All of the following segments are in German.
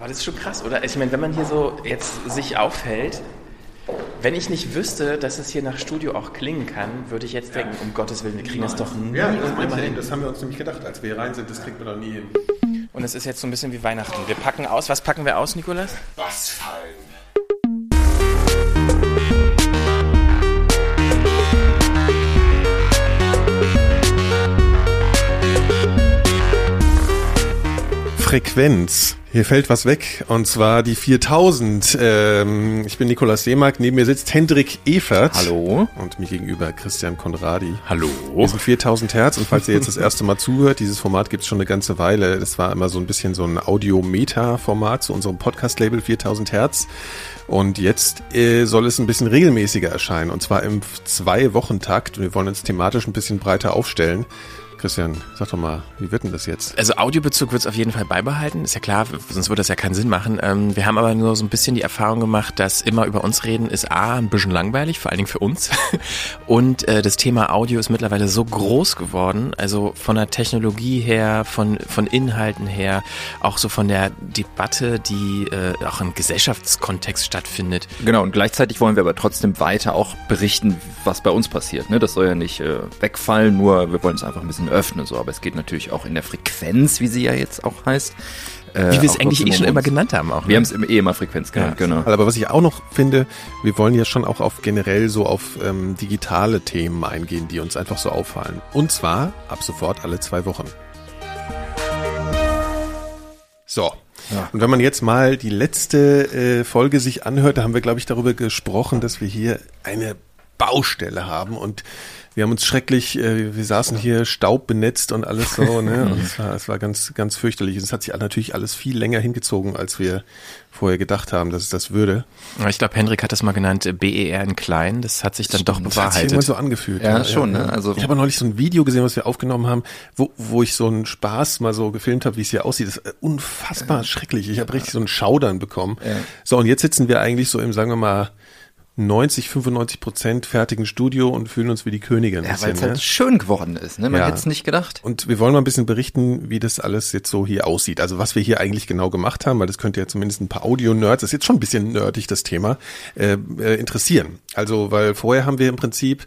Aber das ist schon krass, oder? Ich meine, wenn man hier so jetzt sich aufhält, wenn ich nicht wüsste, dass es hier nach Studio auch klingen kann, würde ich jetzt denken, um Gottes Willen, wir kriegen das doch nie Ja, das, und immer hin. das haben wir uns nämlich gedacht. Als wir hier rein sind, das kriegt man doch nie hin. Und es ist jetzt so ein bisschen wie Weihnachten. Wir packen aus. Was packen wir aus, Nikolas? Was fallen? Frequenz. Hier fällt was weg, und zwar die 4000. Ähm, ich bin Nikolaus Seemark, neben mir sitzt Hendrik Evert. Hallo. Und mir gegenüber Christian Konradi. Hallo. Wir sind 4000 Hertz und falls ihr jetzt das erste Mal zuhört, dieses Format gibt es schon eine ganze Weile. Das war immer so ein bisschen so ein Audio-Meta-Format zu unserem Podcast-Label 4000 Hertz. Und jetzt äh, soll es ein bisschen regelmäßiger erscheinen und zwar im Zwei-Wochen-Takt. Und wir wollen uns thematisch ein bisschen breiter aufstellen. Christian, sag doch mal, wie wird denn das jetzt? Also Audiobezug wird es auf jeden Fall beibehalten, ist ja klar, sonst würde das ja keinen Sinn machen. Ähm, wir haben aber nur so ein bisschen die Erfahrung gemacht, dass immer über uns reden ist A, ein bisschen langweilig, vor allen Dingen für uns. Und äh, das Thema Audio ist mittlerweile so groß geworden, also von der Technologie her, von, von Inhalten her, auch so von der Debatte, die äh, auch im Gesellschaftskontext stattfindet. Genau, und gleichzeitig wollen wir aber trotzdem weiter auch berichten, was bei uns passiert. Ne? Das soll ja nicht äh, wegfallen, nur wir wollen es einfach ein bisschen öffnen. So. Aber es geht natürlich auch in der Frequenz, wie sie ja jetzt auch heißt. Äh, Wie wir es eigentlich eh schon immer genannt haben auch. Wir haben Ne? es im eh immer Frequenz genannt, genau. Aber was ich auch noch finde, wir wollen ja schon auch auf generell so auf ähm, digitale Themen eingehen, die uns einfach so auffallen. Und zwar ab sofort alle zwei Wochen. So. Und wenn man jetzt mal die letzte äh, Folge sich anhört, da haben wir, glaube ich, darüber gesprochen, dass wir hier eine Baustelle haben und wir haben uns schrecklich, äh, wir saßen hier staubbenetzt und alles so, ne? Und es war, es war ganz, ganz fürchterlich. Es hat sich natürlich alles viel länger hingezogen, als wir vorher gedacht haben, dass es das würde. Ich glaube, Hendrik hat das mal genannt, äh, BER in klein. Das hat sich dann doch Das hat sich bewahrheitet. so angefühlt. Ja, schon, ne? Also- ich habe neulich so ein Video gesehen, was wir aufgenommen haben, wo, wo ich so einen Spaß mal so gefilmt habe, wie es hier aussieht. Das ist äh, unfassbar schrecklich. Ich habe richtig so einen Schaudern bekommen. So, und jetzt sitzen wir eigentlich so im, sagen wir mal, 90, 95 Prozent fertigen Studio und fühlen uns wie die Könige ein Ja, weil es Ne? halt schön geworden ist. Ne? Man Ja. hätte es nicht gedacht. Und wir wollen mal ein bisschen berichten, wie das alles jetzt so hier aussieht. Also was wir hier eigentlich genau gemacht haben, weil das könnte ja zumindest ein paar Audio-Nerds, das ist jetzt schon ein bisschen nerdig, das Thema, äh, äh, interessieren. Also, weil vorher haben wir im Prinzip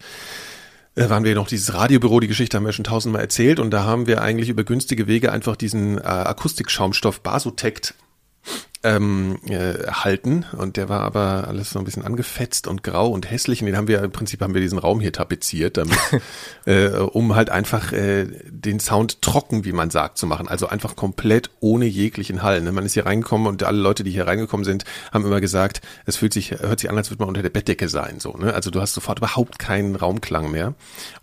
äh, waren wir noch dieses Radiobüro, die Geschichte haben wir schon tausendmal erzählt und da haben wir eigentlich über günstige Wege einfach diesen äh, Akustikschaumstoff Basotect ähm, äh, halten und der war aber alles so ein bisschen angefetzt und grau und hässlich und den haben wir im Prinzip haben wir diesen Raum hier tapeziert, damit, äh, um halt einfach äh, den Sound trocken, wie man sagt, zu machen. Also einfach komplett ohne jeglichen Hall. Ne? Man ist hier reingekommen und alle Leute, die hier reingekommen sind, haben immer gesagt, es fühlt sich, hört sich an, als würde man unter der Bettdecke sein. So, ne? Also du hast sofort überhaupt keinen Raumklang mehr.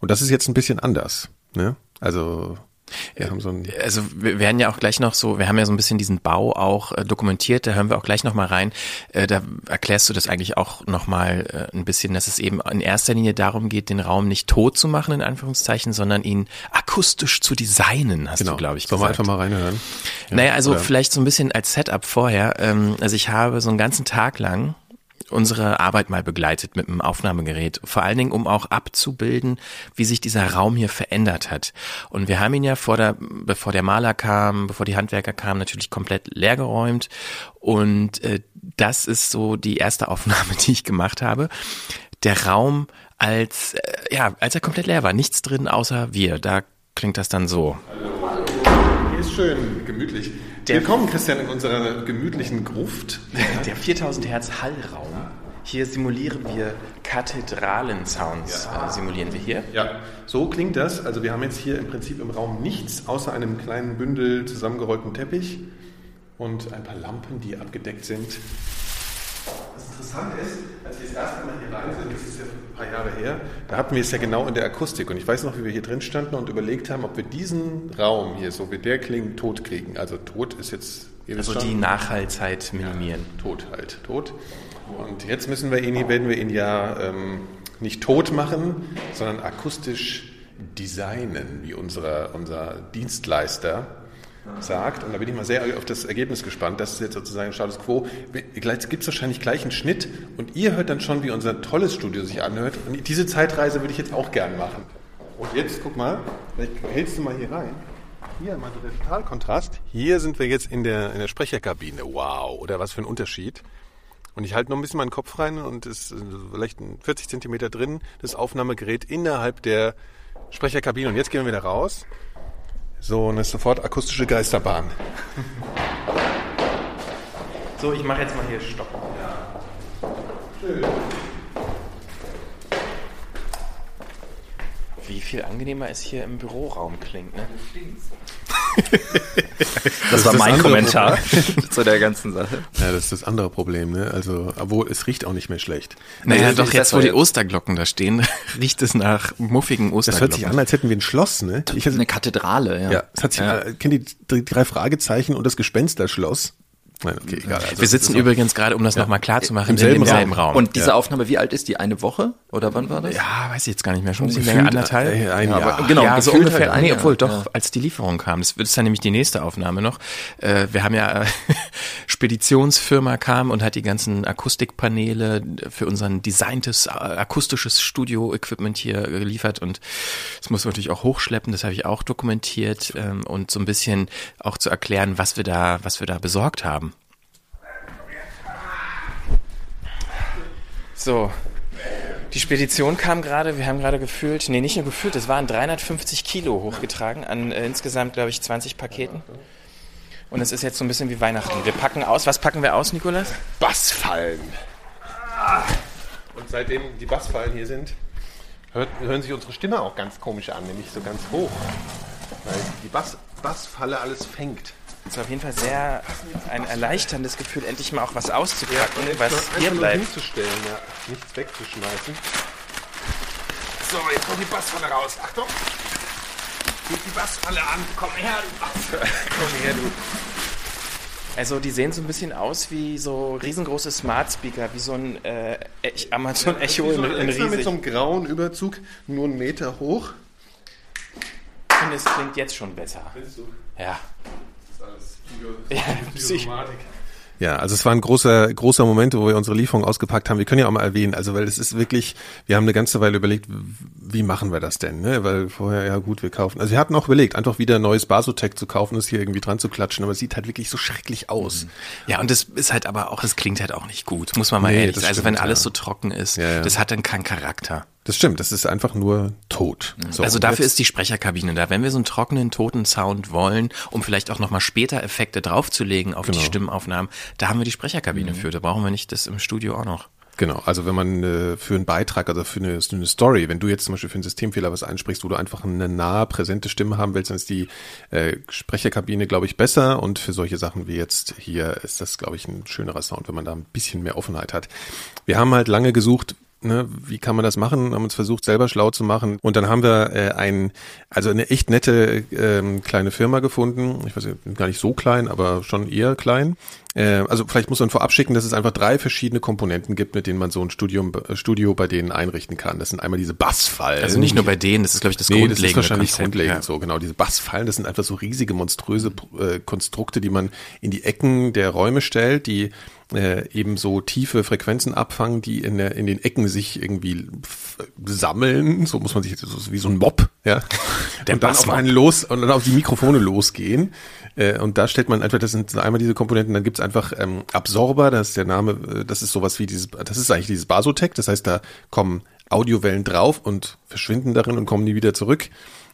Und das ist jetzt ein bisschen anders. Ne? Also wir haben so ein Also wir werden ja auch gleich noch so, wir haben ja so ein bisschen diesen Bau auch äh, dokumentiert, da hören wir auch gleich noch mal rein. Äh, da erklärst du das eigentlich auch noch mal äh, ein bisschen, dass es eben in erster Linie darum geht, den Raum nicht tot zu machen in Anführungszeichen, sondern ihn akustisch zu designen, hast du glaube ich Sollen wir gesagt. einfach mal reinhören? Ja, Naja, also oder- vielleicht so ein bisschen als Setup vorher. Ähm, also ich habe so einen ganzen Tag lang unsere Arbeit mal begleitet mit einem Aufnahmegerät. Vor allen Dingen, um auch abzubilden, wie sich dieser Raum hier verändert hat. Und wir haben ihn ja vor der, bevor der Maler kam, bevor die Handwerker kamen, natürlich komplett leergeräumt. Und äh, das ist so die erste Aufnahme, die ich gemacht habe. Der Raum als, äh, ja, als er komplett leer war. Nichts drin außer wir. Da klingt das dann so. Hier ist schön gemütlich. Willkommen, Christian, in unserer gemütlichen Gruft. Der 4000 Hertz Hallraum. Hier simulieren wir Kathedralen-Sounds. Äh, simulieren wir hier. Ja, so klingt das. Also wir haben jetzt hier im Prinzip im Raum nichts außer einem kleinen Bündel zusammengerollten Teppich und ein paar Lampen, die abgedeckt sind. Was interessant ist, als wir das erste Mal hier rein sind, das ist ja ein paar Jahre her, da hatten wir es ja genau in der Akustik. Und ich weiß noch, wie wir hier drin standen und überlegt haben, ob wir diesen Raum hier, so wie der klingt, tot kriegen. Also tot ist jetzt... Also schon, die Nachhaltzeit minimieren. tot halt, tot. Und jetzt müssen wir ihn, werden wir ihn ja ähm, nicht tot machen, sondern akustisch designen, wie unser, unser Dienstleister sagt. Und da bin ich mal sehr auf das Ergebnis gespannt. Das ist jetzt sozusagen Status Quo. Gibt es wahrscheinlich gleich einen Schnitt und ihr hört dann schon, wie unser tolles Studio sich anhört. Und diese Zeitreise würde ich jetzt auch gern machen. Und jetzt, guck mal, vielleicht hältst du mal hier rein. hier mal der Totalkontrast. Hier sind wir jetzt in der, in der Sprecherkabine. Wow, oder was für ein Unterschied. Und ich halte noch ein bisschen meinen Kopf rein und ist vielleicht 40 Zentimeter drin, das Aufnahmegerät innerhalb der Sprecherkabine. Und jetzt gehen wir wieder raus. So, eine sofort akustische Geisterbahn. So, ich mache jetzt mal hier Stopp. Schön. Wie viel angenehmer es hier im Büroraum klingt, ne? Das, war mein Kommentar zu der ganzen Sache. Ja, das ist das andere Problem, ne? Also, obwohl es riecht auch nicht mehr schlecht. Naja, naja doch jetzt, wo die Osterglocken da stehen, riecht es nach muffigen Osterglocken. Das hört sich an, als hätten wir ein Schloss, ne? Ich, eine Kathedrale, ja. Ja, es hat sich, ja. Kennt die, die drei Fragezeichen und das Gespensterschloss? Nein, okay, egal. Also wir sitzen übrigens gerade, um das ja. nochmal klar zu machen, im selben, selben Raum. Raum. Und diese ja. Aufnahme, wie alt ist die? Eine Woche? Oder wann war das? Ja, weiß ich jetzt gar nicht mehr. Schon ein bisschen länger, anderthalb. Äh, ein Jahr. Aber, genau, ja, so ungefähr. Halt nee, obwohl doch, als die Lieferung kam. Das ist dann nämlich die nächste Aufnahme noch. Äh, wir haben ja, Speditionsfirma kam und hat die ganzen Akustikpaneele für unseren designtes äh, akustisches Studio-Equipment hier geliefert und das muss man natürlich auch hochschleppen. Das habe ich auch dokumentiert ähm, und so ein bisschen auch zu erklären, was wir da, was wir da besorgt haben. So, die Spedition kam gerade, wir haben gerade gefühlt, nee, nicht nur gefühlt, es waren 350 Kilo hochgetragen an äh, insgesamt, glaube ich, 20 Paketen. Und es ist jetzt so ein bisschen wie Weihnachten. Wir packen aus. Was packen wir aus, Nikolas? Bassfallen. Und seitdem die Bassfallen hier sind, hört, hören sich unsere Stimme auch ganz komisch an, nämlich so ganz hoch. Weil die Bass, Bassfalle alles fängt. Es ist auf jeden Fall sehr ein erleichterndes Gefühl, endlich mal auch was auszupacken, ja, was hier bleibt. hinzustellen, ja. nichts wegzuschmeißen. So, jetzt kommt die Bassfalle raus. Achtung! Geht die Bassfalle an. Komm her, du Bass. Komm her, du. Also die sehen so ein bisschen aus wie so riesengroße Smart Speaker, wie so ein äh, Amazon Echo in, in riesig. mit so einem grauen Überzug, nur einen Meter hoch. Und es klingt jetzt schon besser. Findest du? Ja. Ja, Ja, also es war ein großer, großer Moment, wo wir unsere Lieferung ausgepackt haben. Wir können ja auch mal erwähnen, also weil es ist wirklich, wir haben eine ganze Weile überlegt, wie machen wir das denn? Ne? Weil vorher, ja gut, wir kaufen. Also wir hatten auch überlegt, einfach wieder ein neues Basotec zu kaufen, das hier irgendwie dran zu klatschen, aber es sieht halt wirklich so schrecklich aus. Ja, und es ist halt aber auch, es klingt halt auch nicht gut, muss man mal nee, ehrlich sagen. Also wenn alles ja. so trocken ist, ja, ja. das hat dann keinen Charakter. Das stimmt, das ist einfach nur tot. So, also dafür ist die Sprecherkabine da. Wenn wir so einen trockenen, toten Sound wollen, um vielleicht auch nochmal später Effekte draufzulegen auf genau. die Stimmaufnahmen, da haben wir die Sprecherkabine mhm. für. Da brauchen wir nicht das im Studio auch noch. Genau, also wenn man äh, für einen Beitrag, also für eine, eine, Story, wenn du jetzt zum Beispiel für einen Systemfehler was einsprichst, wo du einfach eine nahe, präsente Stimme haben willst, dann ist die äh, Sprecherkabine, glaube ich, besser und für solche Sachen wie jetzt hier ist das, glaube ich, ein schönerer Sound, wenn man da ein bisschen mehr Offenheit hat. Wir haben halt lange gesucht, ne, wie kann man das machen? Haben uns versucht, selber schlau zu machen. Und dann haben wir äh, ein, also eine echt nette ähm, kleine Firma gefunden. Ich weiß nicht, gar nicht so klein, aber schon eher klein. Äh, also vielleicht muss man vorab schicken, dass es einfach drei verschiedene Komponenten gibt, mit denen man so ein Studium, äh, Studio bei denen einrichten kann. Das sind einmal diese Bassfallen. Also nicht nur bei denen, das ist glaube ich das nee, grundlegende das ist wahrscheinlich Konzept, grundlegend ja. so. Genau, diese Bassfallen, das sind einfach so riesige, monströse äh, Konstrukte, die man in die Ecken der Räume stellt, die äh, eben so tiefe Frequenzen abfangen, die in, der, in den Ecken sich irgendwie sammeln, so muss man sich so wie so ein Mob, ja, der und dann auf einen los und dann auf die Mikrofone losgehen. Äh, und da stellt man einfach, das sind einmal diese Komponenten, dann gibt's einfach ähm, Absorber, das ist der Name, äh, das ist sowas wie dieses, das ist eigentlich dieses Basotec, das heißt, da kommen Audiowellen drauf und verschwinden darin und kommen nie wieder zurück.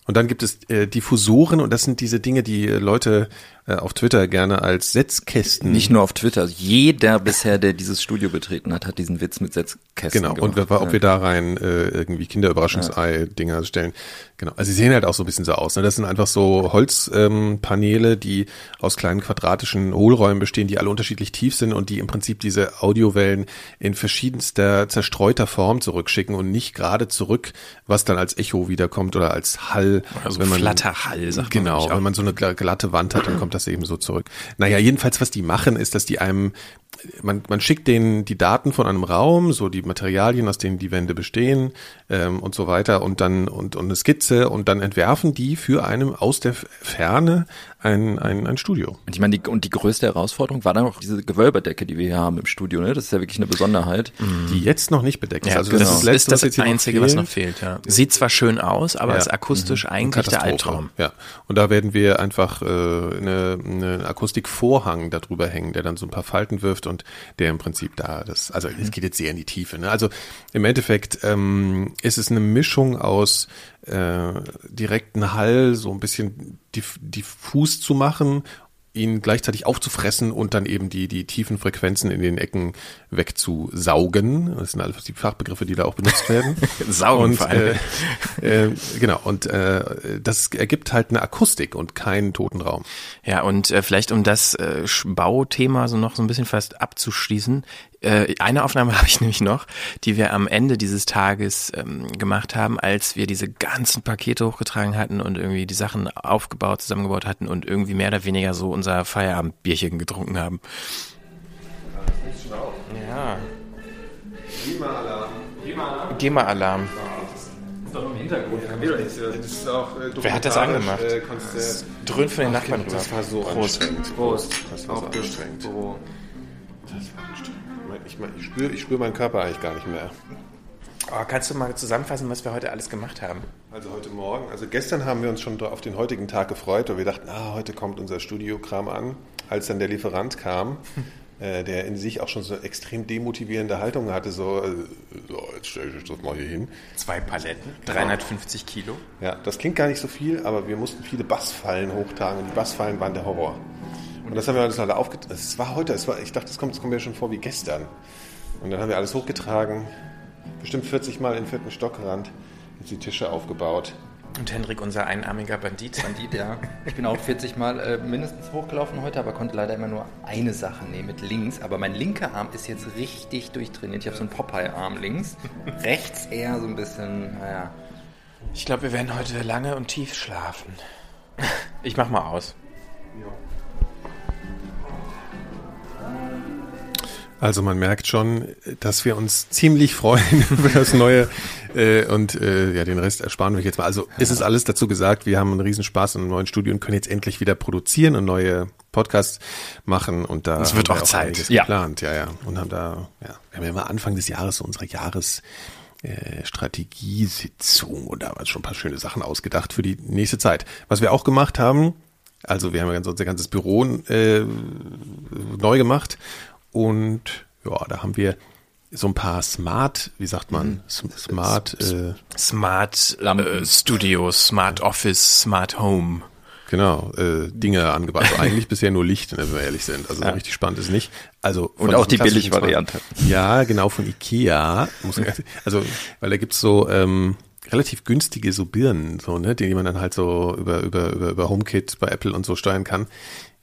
Und dann gibt es äh, Diffusoren und das sind diese Dinge, die äh, Leute auf Twitter gerne als Setzkästen. Nicht nur auf Twitter, jeder bisher, der dieses Studio betreten hat, hat diesen Witz mit Setzkästen Genau, gemacht. und ob wir da rein äh, irgendwie Kinderüberraschungsei-Dinger stellen. Genau, also sie sehen halt auch so ein bisschen so aus. Ne? Das sind einfach so Holzpaneele, ähm, die aus kleinen quadratischen Hohlräumen bestehen, die alle unterschiedlich tief sind und die im Prinzip diese Audiowellen in verschiedenster zerstreuter Form zurückschicken und nicht gerade zurück, was dann als Echo wiederkommt oder als Hall. Also wenn man, Flatterhall, sagt Genau, wenn man so eine glatte Wand hat, dann kommt das eben so zurück. Naja, jedenfalls, was die machen, ist, dass die einem man, man schickt denen die Daten von einem Raum, so die Materialien, aus denen die Wände bestehen ähm, und so weiter und dann und, und eine Skizze und dann entwerfen die für einem aus der Ferne ein, ein, ein Studio. Und ich meine, die, und die größte Herausforderung war dann auch diese Gewölberdecke, die wir hier haben im Studio. Ne? Das ist ja wirklich eine Besonderheit. Die jetzt noch nicht bedeckt ist. Ja, also genau. das ist das, das, ist Letzte, was das hier Einzige, noch was fehlt. noch fehlt. Ja. Sieht zwar schön aus, aber Ja. ist akustisch eigentlich der. Albtraum. Ja. Und da werden wir einfach äh, eine, eine Akustikvorhang darüber hängen, der dann so ein paar Falten wirft und der im Prinzip da das, also es geht jetzt sehr in die Tiefe. Ne? Also im Endeffekt ähm, ist es eine Mischung aus äh, direkten Hall, so ein bisschen diff, diffus zu machen ihn gleichzeitig aufzufressen und dann eben die, die tiefen Frequenzen in den Ecken wegzusaugen. Das sind alles die Fachbegriffe, die da auch benutzt werden. Saugen und. Äh, äh, genau, und äh, das ergibt halt eine Akustik und keinen toten Raum. Ja, und äh, vielleicht um das äh, Bauthema so noch so ein bisschen fast abzuschließen. Äh, eine Aufnahme habe ich nämlich noch, die wir am Ende dieses Tages ähm, gemacht haben, als wir diese ganzen Pakete hochgetragen hatten und irgendwie die Sachen aufgebaut, zusammengebaut hatten und irgendwie mehr oder weniger so unser Feierabendbierchen getrunken haben. Ja. GEMA-Alarm. Wer hat das angemacht? Dröhnt von den Nachbarn rüber. Das war so Prost. anstrengend. Prost. Das war so das anstrengend. Das war anstrengend. Ich, ich spüre ich spür meinen Körper eigentlich gar nicht mehr. Oh, kannst du mal zusammenfassen, was wir heute alles gemacht haben? Also heute Morgen, also gestern haben wir uns schon auf den heutigen Tag gefreut, weil wir dachten, ah, heute kommt unser Studiokram an. Als dann der Lieferant kam, äh, der in sich auch schon so eine extrem demotivierende Haltung hatte, so, äh, so jetzt stelle ich das mal hier hin. Zwei Paletten, 350 Kilo. Ja, das klingt gar nicht so viel, aber wir mussten viele Bassfallen hochtragen und die Bassfallen waren der Horror. Und das haben wir alles alle aufgetragen. Es war heute, es war, ich dachte, es kommt, kommt mir schon vor wie gestern. Und dann haben wir alles hochgetragen, bestimmt 40 Mal in den vierten Stock gerannt, jetzt die Tische aufgebaut. Und Hendrik, unser einarmiger Bandit. Bandit, ja. Ich bin auch 40 Mal äh, mindestens hochgelaufen heute, aber konnte leider immer nur eine Sache nehmen mit links. Aber mein linker Arm ist jetzt richtig durchtrainiert. Ich habe so einen Popeye-Arm links. Rechts eher so ein bisschen, naja. Ich glaube, wir werden heute lange und tief schlafen. Ich mach mal aus. Also man merkt schon, dass wir uns ziemlich freuen über das Neue äh, und äh, ja, den Rest ersparen wir euch jetzt mal. Also ist es alles dazu gesagt, wir haben einen Riesenspaß in einem neuen Studio und können jetzt endlich wieder produzieren und neue Podcasts machen und da Es wird auch Zeit. einiges Ja. geplant, ja, ja. Und haben da, ja, wir haben ja immer Anfang des Jahres so unsere Jahres äh, Strategiesitzung und da haben wir schon ein paar schöne Sachen ausgedacht für die nächste Zeit. Was wir auch gemacht haben, also wir haben ja ganz, unser ganzes Büro äh, neu gemacht und ja, da haben wir so ein paar Smart, wie sagt man, S- Smart, äh, Smart Lampen. äh, Studio, Smart Office, Smart Home. genau, äh, Dinge angebracht. Also eigentlich bisher nur Licht, wenn wir ehrlich sind. Also so richtig spannend ist nicht. Also von Und auch die Billigvariante. Smart- Ja, genau, von Ikea. Muss man, also, weil da gibt's so ähm, relativ günstige so Birnen, so, ne, die man dann halt so über, über, über, über HomeKit bei Apple und so steuern kann.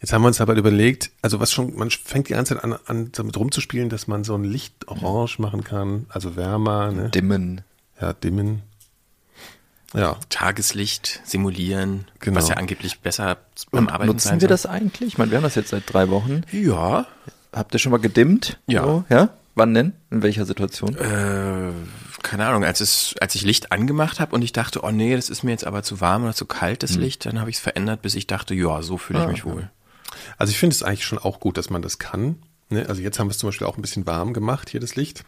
Jetzt haben wir uns aber überlegt, also was schon, man fängt die ganze Zeit an, an damit rumzuspielen, dass man so ein Licht orange machen kann, also wärmer, ne? Dimmen. Ja, dimmen. Ja, Tageslicht simulieren, Genau. was ja angeblich besser beim Arbeiten Nutzen sein wir soll. das eigentlich? Ich meine, wir haben das jetzt seit drei Wochen. Ja. Habt ihr schon mal gedimmt? Ja. So, ja? Wann denn? In welcher Situation? Äh, keine Ahnung, als, es, als ich Licht angemacht habe und ich dachte, oh nee, das ist mir jetzt aber zu warm oder zu kalt, das Licht, dann habe ich es verändert, bis ich dachte, ja, so fühle ich Ah, mich wohl. Also ich finde es eigentlich schon auch gut, dass man das kann. Ne? Also jetzt haben wir es zum Beispiel auch ein bisschen warm gemacht, hier das Licht,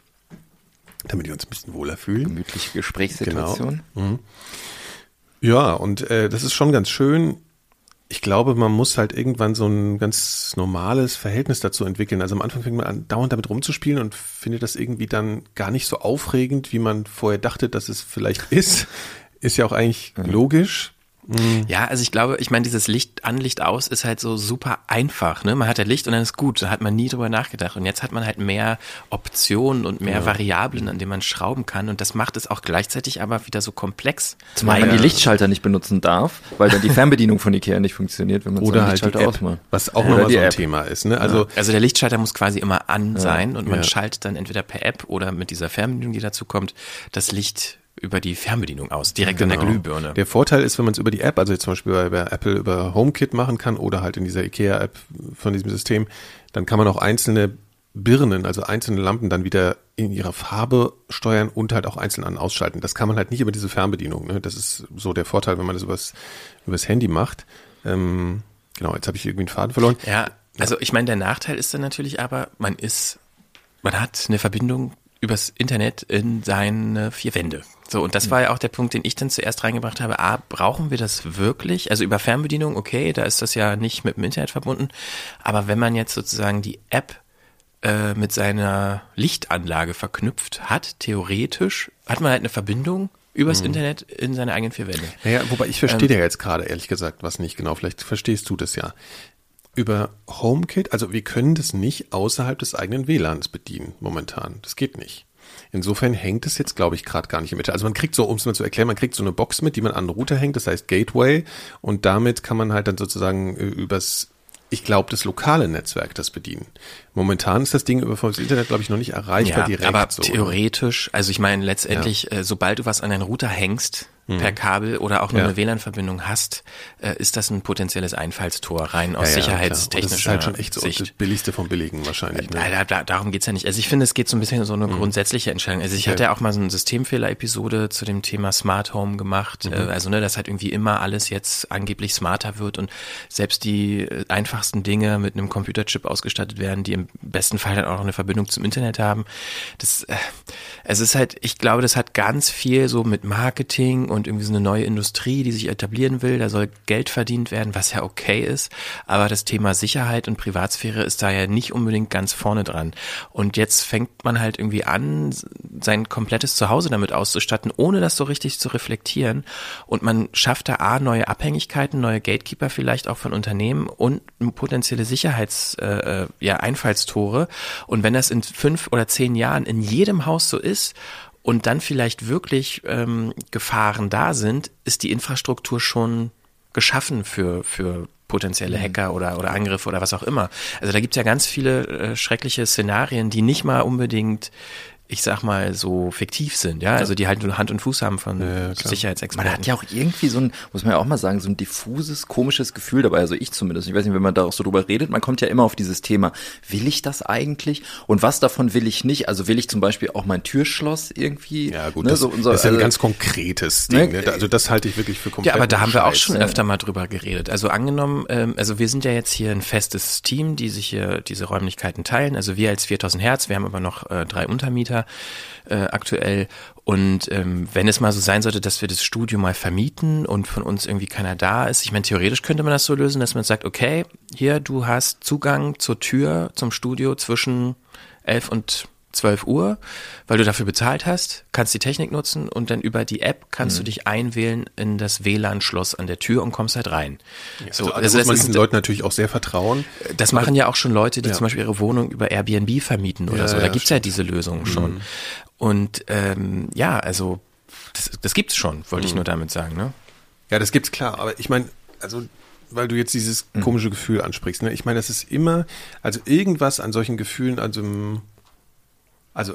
damit wir uns ein bisschen wohler fühlen. Gemütliche Gesprächssituation. Ja, und äh, das ist schon ganz schön. Ich glaube, man muss halt irgendwann so ein ganz normales Verhältnis dazu entwickeln. Also am Anfang fängt man an, dauernd damit rumzuspielen und findet das irgendwie dann gar nicht so aufregend, wie man vorher dachte, dass es vielleicht ist. Ist ja auch eigentlich logisch. Ja, also ich glaube, ich meine, dieses Licht an, Licht aus ist halt so super einfach. Ne? Man hat ja Licht und dann ist gut. Da hat man nie drüber nachgedacht. Und jetzt hat man halt mehr Optionen und mehr Variablen, an denen man schrauben kann. Und das macht es auch gleichzeitig aber wieder so komplex. Zumal man die Lichtschalter nicht benutzen darf, weil dann die Fernbedienung von Ikea nicht funktioniert, wenn man so Oder halt die Lichtschalter App, ausmacht. was auch nochmal die so ein App. Thema ist. Ne? Also Also der Lichtschalter muss quasi immer an sein und man Ja. schaltet dann entweder per App oder mit dieser Fernbedienung, die dazu kommt, das Licht über die Fernbedienung aus, direkt an der Genau. Glühbirne. Der Vorteil ist, wenn man es über die App, also jetzt zum Beispiel bei, bei Apple über HomeKit machen kann oder halt in dieser IKEA-App von diesem System, dann kann man auch einzelne Birnen, also einzelne Lampen dann wieder in ihrer Farbe steuern und halt auch einzeln an ausschalten. Das kann man halt nicht über diese Fernbedienung. Ne? Das ist so der Vorteil, wenn man das übers, übers Handy macht. Ähm, genau, jetzt habe ich irgendwie einen Faden verloren. Ja, also ich meine, der Nachteil ist dann natürlich aber, man ist, man hat eine Verbindung übers Internet in seine vier Wände. So, und das war ja auch der Punkt, den ich dann zuerst reingebracht habe. A, brauchen wir das wirklich? Also über Fernbedienung, okay, da ist das ja nicht mit dem Internet verbunden. Aber wenn man jetzt sozusagen die App äh, mit seiner Lichtanlage verknüpft hat, theoretisch, hat man halt eine Verbindung übers mhm. Internet in seine eigenen vier Wände. Naja, wobei ich verstehe ähm, dir jetzt gerade ehrlich gesagt was nicht genau. Vielleicht verstehst du das ja. Über HomeKit, also wir können das nicht außerhalb des eigenen WLANs bedienen momentan. Das geht nicht. Insofern hängt es jetzt, glaube ich, gerade gar nicht im Mitte. Also man kriegt so, um es mal zu erklären, man kriegt so eine Box mit, die man an den Router hängt, das heißt Gateway, und damit kann man halt dann sozusagen äh, übers ich glaube, das lokale Netzwerk das bedienen. Momentan ist das Ding über das Internet, glaube ich, noch nicht erreichbar ja, direkt. Aber so, theoretisch, also ich meine, letztendlich, ja. äh, sobald du was an deinen Router hängst, mhm. per Kabel oder auch nur ja. eine WLAN-Verbindung hast, äh, ist das ein potenzielles Einfallstor rein aus ja, sicherheitstechnischer Sicht. Das ist halt schon echt so Sicht. das Billigste vom Billigen wahrscheinlich. Ne? Da, da, darum geht's ja nicht. Also ich finde, es geht so ein bisschen so eine mhm. grundsätzliche Entscheidung. Also ich hatte ja auch mal so eine Systemfehler-Episode zu dem Thema Smart Home gemacht. Mhm. Äh, also ne, dass halt irgendwie immer alles jetzt angeblich smarter wird und selbst die äh, einfachsten Dinge mit einem Computerchip ausgestattet werden, die im besten Fall dann auch noch eine Verbindung zum Internet haben. Das, äh, es ist halt, ich glaube, das hat ganz viel so mit Marketing und irgendwie so eine neue Industrie, die sich etablieren will. Da soll Geld verdient werden, was ja okay ist. Aber das Thema Sicherheit und Privatsphäre ist da ja nicht unbedingt ganz vorne dran. Und jetzt fängt man halt irgendwie an, sein komplettes Zuhause damit auszustatten, ohne das so richtig zu reflektieren. Und man schafft da A, neue Abhängigkeiten, neue Gatekeeper vielleicht auch von Unternehmen und potenzielle Sicherheits, äh, äh ja, Einfallstore. Und wenn das in fünf oder zehn Jahren in jedem Haus so ist und dann vielleicht wirklich ähm, Gefahren da sind, ist die Infrastruktur schon geschaffen für, für potenzielle mhm. Hacker oder, oder Angriffe oder was auch immer. Also da gibt es ja ganz viele äh, schreckliche Szenarien, die nicht mal unbedingt ich sag mal, so fiktiv sind, ja, also die halt nur Hand und Fuß haben von ja, Sicherheitsexperten. Man hat ja auch irgendwie so ein, muss man ja auch mal sagen, so ein diffuses, komisches Gefühl dabei, also ich zumindest. Ich weiß nicht, wenn man da auch so drüber redet, man kommt ja immer auf dieses Thema, will ich das eigentlich? Und was davon will ich nicht? Also will ich zum Beispiel auch mein Türschloss irgendwie? Ja, gut, ne, das, so unser, das ist ja ein also, ganz konkretes Ding, ne? Also das halte ich wirklich für komplett Ja, aber da haben wir auch schon öfter mal drüber geredet. Also angenommen, ähm, also wir sind ja jetzt hier ein festes Team, die sich hier diese Räumlichkeiten teilen. Also wir als 4000 Hertz, wir haben aber noch äh, drei Untermieter Mieter äh, aktuell. Und ähm, wenn es mal so sein sollte, dass wir das Studio mal vermieten und von uns irgendwie keiner da ist, ich meine, theoretisch könnte man das so lösen, dass man sagt, okay, hier, du hast Zugang zur Tür zum Studio zwischen elf und 12 Uhr, weil du dafür bezahlt hast, kannst die Technik nutzen und dann über die App kannst mhm. du dich einwählen in das WLAN-Schloss an der Tür und kommst halt rein. Ja, so, also, also muss man diesen Leuten natürlich auch sehr vertrauen. Das machen ja auch schon Leute, die ja. zum Beispiel ihre Wohnung über Airbnb vermieten oder ja, so. Da gibt's ja diese Lösungen mhm. schon. Und ähm, ja, also das, das gibt's schon, wollte mhm. ich nur damit sagen. Ne? Ja, das gibt's klar, aber ich meine, also weil du jetzt dieses mhm. komische Gefühl ansprichst. Ne? Ich meine, das ist immer, also irgendwas an solchen Gefühlen, also also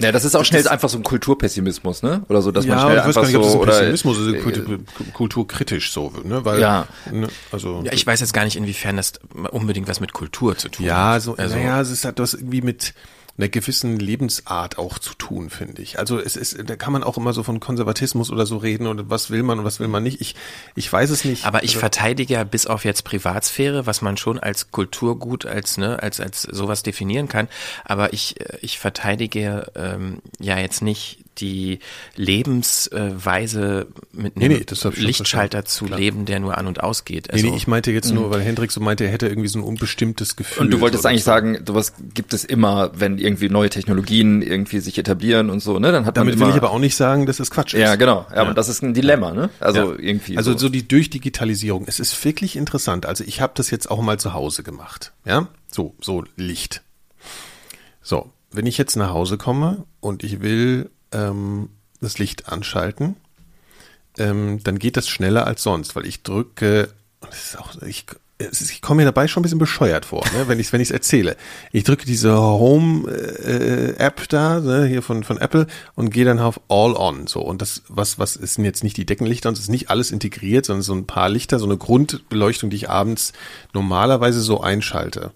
ja, das ist auch schnell einfach so ein Kulturpessimismus, ne? Oder so, dass ja, man schnell ich weiß einfach gar nicht, so ob das ein Pessimismus oder äh, kulturkritisch so, ne? Weil, ja. Ne, also ja, ich weiß jetzt gar nicht, inwiefern das unbedingt was mit Kultur zu tun ja, hat. So, also, naja, es ist halt das irgendwie mit einer gewissen Lebensart auch zu tun, finde ich. Also es ist, da kann man auch immer so von Konservatismus oder so reden und was will man und was will man nicht. Ich, ich weiß es nicht. Aber ich also, verteidige ja bis auf jetzt Privatsphäre, was man schon als Kulturgut, als, ne, als, als sowas definieren kann. Aber ich, ich verteidige ähm, ja jetzt nicht die Lebensweise mit einem nee, nee, Lichtschalter zu Klar. leben, der nur an und ausgeht. Also, nee, nee, ich meinte jetzt nur, mhm. weil Hendrik so meinte, er hätte irgendwie so ein unbestimmtes Gefühl. Und du wolltest eigentlich so. sagen, sowas gibt es immer, wenn irgendwie neue Technologien irgendwie sich etablieren und so, ne? Dann hat Damit man will ich aber auch nicht sagen, dass es Quatsch ist. Ja, genau. Ja, ja. aber das ist ein Dilemma, ne? Also ja. irgendwie. Also so. so die Durchdigitalisierung. Es ist wirklich interessant. Also ich habe das jetzt auch mal zu Hause gemacht. Ja, so so Licht. So, wenn ich jetzt nach Hause komme und ich will ähm, das Licht anschalten, ähm, dann geht das schneller als sonst, weil ich drücke, auch, ich, ich komme mir dabei schon ein bisschen bescheuert vor, ne, wenn ich es wenn erzähle. Ich drücke diese Home-App äh, da, ne, hier von, von Apple und gehe dann auf All On. So. Und das, was, was ist denn jetzt nicht die Deckenlichter und es ist nicht alles integriert, sondern so ein paar Lichter, so eine Grundbeleuchtung, die ich abends normalerweise so einschalte.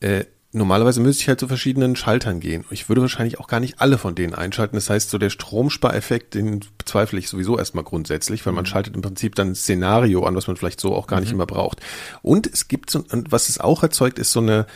Äh, normalerweise müsste ich halt zu verschiedenen Schaltern gehen. Ich würde wahrscheinlich auch gar nicht alle von denen einschalten. Das heißt, so der Stromspareffekt, den bezweifle ich sowieso erstmal grundsätzlich, weil man mhm. schaltet im Prinzip dann ein Szenario an, was man vielleicht so auch gar mhm. nicht immer braucht. Und es gibt so, und was es auch erzeugt, ist so eine,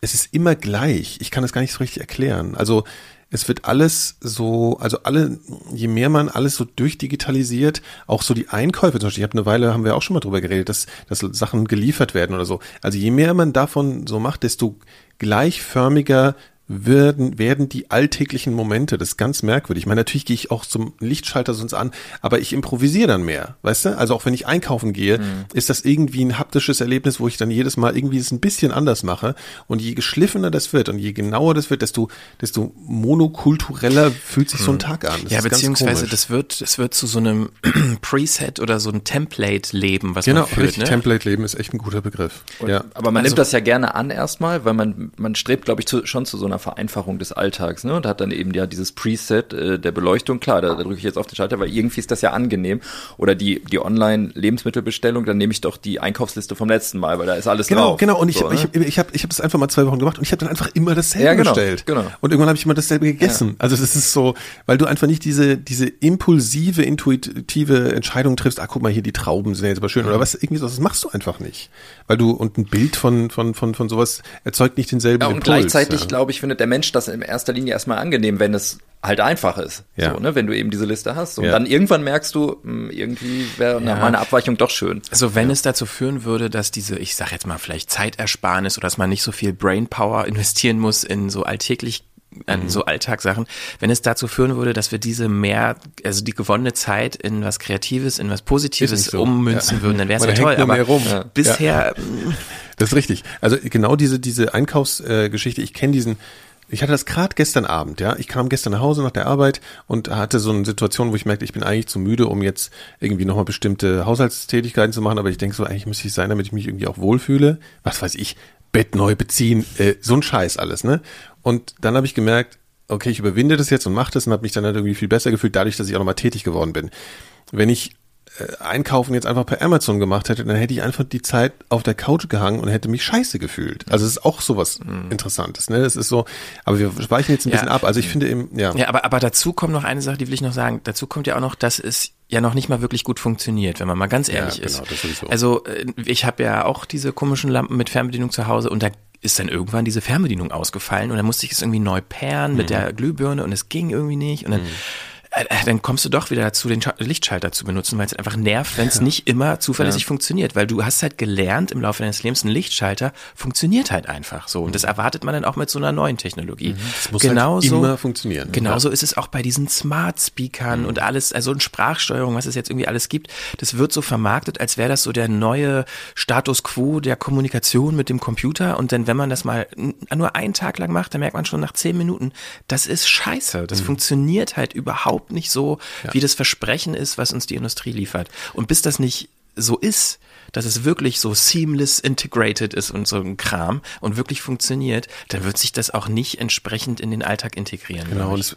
es ist immer gleich. Ich kann das gar nicht so richtig erklären. Also es wird alles so, also alle, je mehr man alles so durchdigitalisiert, auch so die Einkäufe, zum Beispiel, ich habe eine Weile, haben wir auch schon mal drüber geredet, dass, dass Sachen geliefert werden oder so. Also je mehr man davon so macht, desto gleichförmiger werden, werden die alltäglichen Momente, das ist ganz merkwürdig. Ich meine, natürlich gehe ich auch zum Lichtschalter sonst an, aber ich improvisiere dann mehr, weißt du? Also auch wenn ich einkaufen gehe, mhm. ist das irgendwie ein haptisches Erlebnis, wo ich dann jedes Mal irgendwie es ein bisschen anders mache. Und je geschliffener das wird und je genauer das wird, desto, desto monokultureller fühlt sich mhm. so ein mhm. Tag an. Das ja, beziehungsweise das wird, es wird zu so einem Preset oder so ein Template-Leben, was genau, man führt. Genau, ne? Template-Leben ist echt ein guter Begriff. Und, ja. Aber man also, nimmt das ja gerne an erstmal, weil man, man strebt, glaube ich, zu, schon zu so einer Vereinfachung des Alltags, ne? Und hat dann eben ja dieses Preset äh, der Beleuchtung. Klar, da, da drücke ich jetzt auf den Schalter, weil irgendwie ist das ja angenehm. Oder die, die Online-Lebensmittelbestellung, dann nehme ich doch die Einkaufsliste vom letzten Mal, weil da ist alles genau, drauf. Genau, genau. Und ich, so, ich, ne? ich, ich habe ich hab das einfach mal zwei Wochen gemacht und ich habe dann einfach immer dasselbe ja, genau, bestellt. Genau. Und irgendwann habe ich immer dasselbe gegessen. Ja. Also das ist so, weil du einfach nicht diese, diese impulsive, intuitive Entscheidung triffst, ah, guck mal hier, die Trauben sind jetzt aber schön. Oder was, irgendwie so, das machst du einfach nicht. Weil du, und ein Bild von, von, von, von sowas erzeugt nicht denselben ja, und Impuls. Gleichzeitig, ja. glaube ich, findet der Mensch das in erster Linie erstmal angenehm, wenn es halt einfach ist. Ja. So, ne, wenn du eben diese Liste hast. Und ja. dann irgendwann merkst du, hm, irgendwie wäre ja. eine Abweichung doch schön. Also wenn ja. es dazu führen würde, dass diese, ich sag jetzt mal vielleicht Zeitersparnis oder dass man nicht so viel Brainpower investieren muss in so alltäglich an mhm. so Alltagssachen, wenn es dazu führen würde, dass wir diese mehr, also die gewonnene Zeit in was Kreatives, in was Positives so. ummünzen würden, dann wäre es ja toll. Aber bisher. Das ist richtig. Also genau diese, diese Einkaufsgeschichte, ich kenne diesen, ich hatte das gerade gestern Abend, ja. Ich kam gestern nach Hause nach der Arbeit und hatte so eine Situation, wo ich merkte, ich bin eigentlich zu müde, um jetzt irgendwie nochmal bestimmte Haushaltstätigkeiten zu machen, aber ich denke so, eigentlich müsste ich sein, damit ich mich irgendwie auch wohlfühle. Was weiß ich, Bett neu beziehen, äh, so ein Scheiß alles, ne? Und dann habe ich gemerkt, okay, ich überwinde das jetzt und mache das und habe mich dann halt irgendwie viel besser gefühlt, dadurch, dass ich auch nochmal tätig geworden bin. Wenn ich Einkaufen jetzt einfach per Amazon gemacht hätte, dann hätte ich einfach die Zeit auf der Couch gehangen und hätte mich scheiße gefühlt. Also es ist auch sowas mhm. Interessantes, ne? Das ist so, aber wir weichen jetzt ein bisschen ja. ab. Also ich finde eben, ja. Ja, aber, aber dazu kommt noch eine Sache, die will ich noch sagen. Dazu kommt ja auch noch, dass es ja noch nicht mal wirklich gut funktioniert, wenn man mal ganz ehrlich ja, genau, ist. Das sowieso. Also äh, ich habe ja auch diese komischen Lampen mit Fernbedienung zu Hause und da ist dann irgendwann diese Fernbedienung ausgefallen und dann musste ich es irgendwie neu pairen mhm. mit der Glühbirne und es ging irgendwie nicht und dann mhm äh, äh, dann kommst du doch wieder dazu, den Lichtschalter zu benutzen, weil es einfach nervt, wenn es ja. nicht immer zuverlässig ja. funktioniert, weil du hast halt gelernt im Laufe deines Lebens, ein Lichtschalter funktioniert halt einfach so und das erwartet man dann auch mit so einer neuen Technologie. Mhm. Das muss genauso, halt immer funktionieren. Genauso ja. ist es auch bei diesen Smart Speakern mhm. und alles, also in Sprachsteuerung, was es jetzt irgendwie alles gibt, das wird so vermarktet, als wäre das so der neue Status Quo der Kommunikation mit dem Computer und dann, wenn man das mal nur einen Tag lang macht, dann merkt man schon nach zehn Minuten, das ist scheiße, das mhm. funktioniert halt überhaupt überhaupt nicht so, ja. wie das Versprechen ist, was uns die Industrie liefert. Und bis das nicht so ist, dass es wirklich so seamless integrated ist und so ein Kram und wirklich funktioniert, dann wird sich das auch nicht entsprechend in den Alltag integrieren. Genau. Und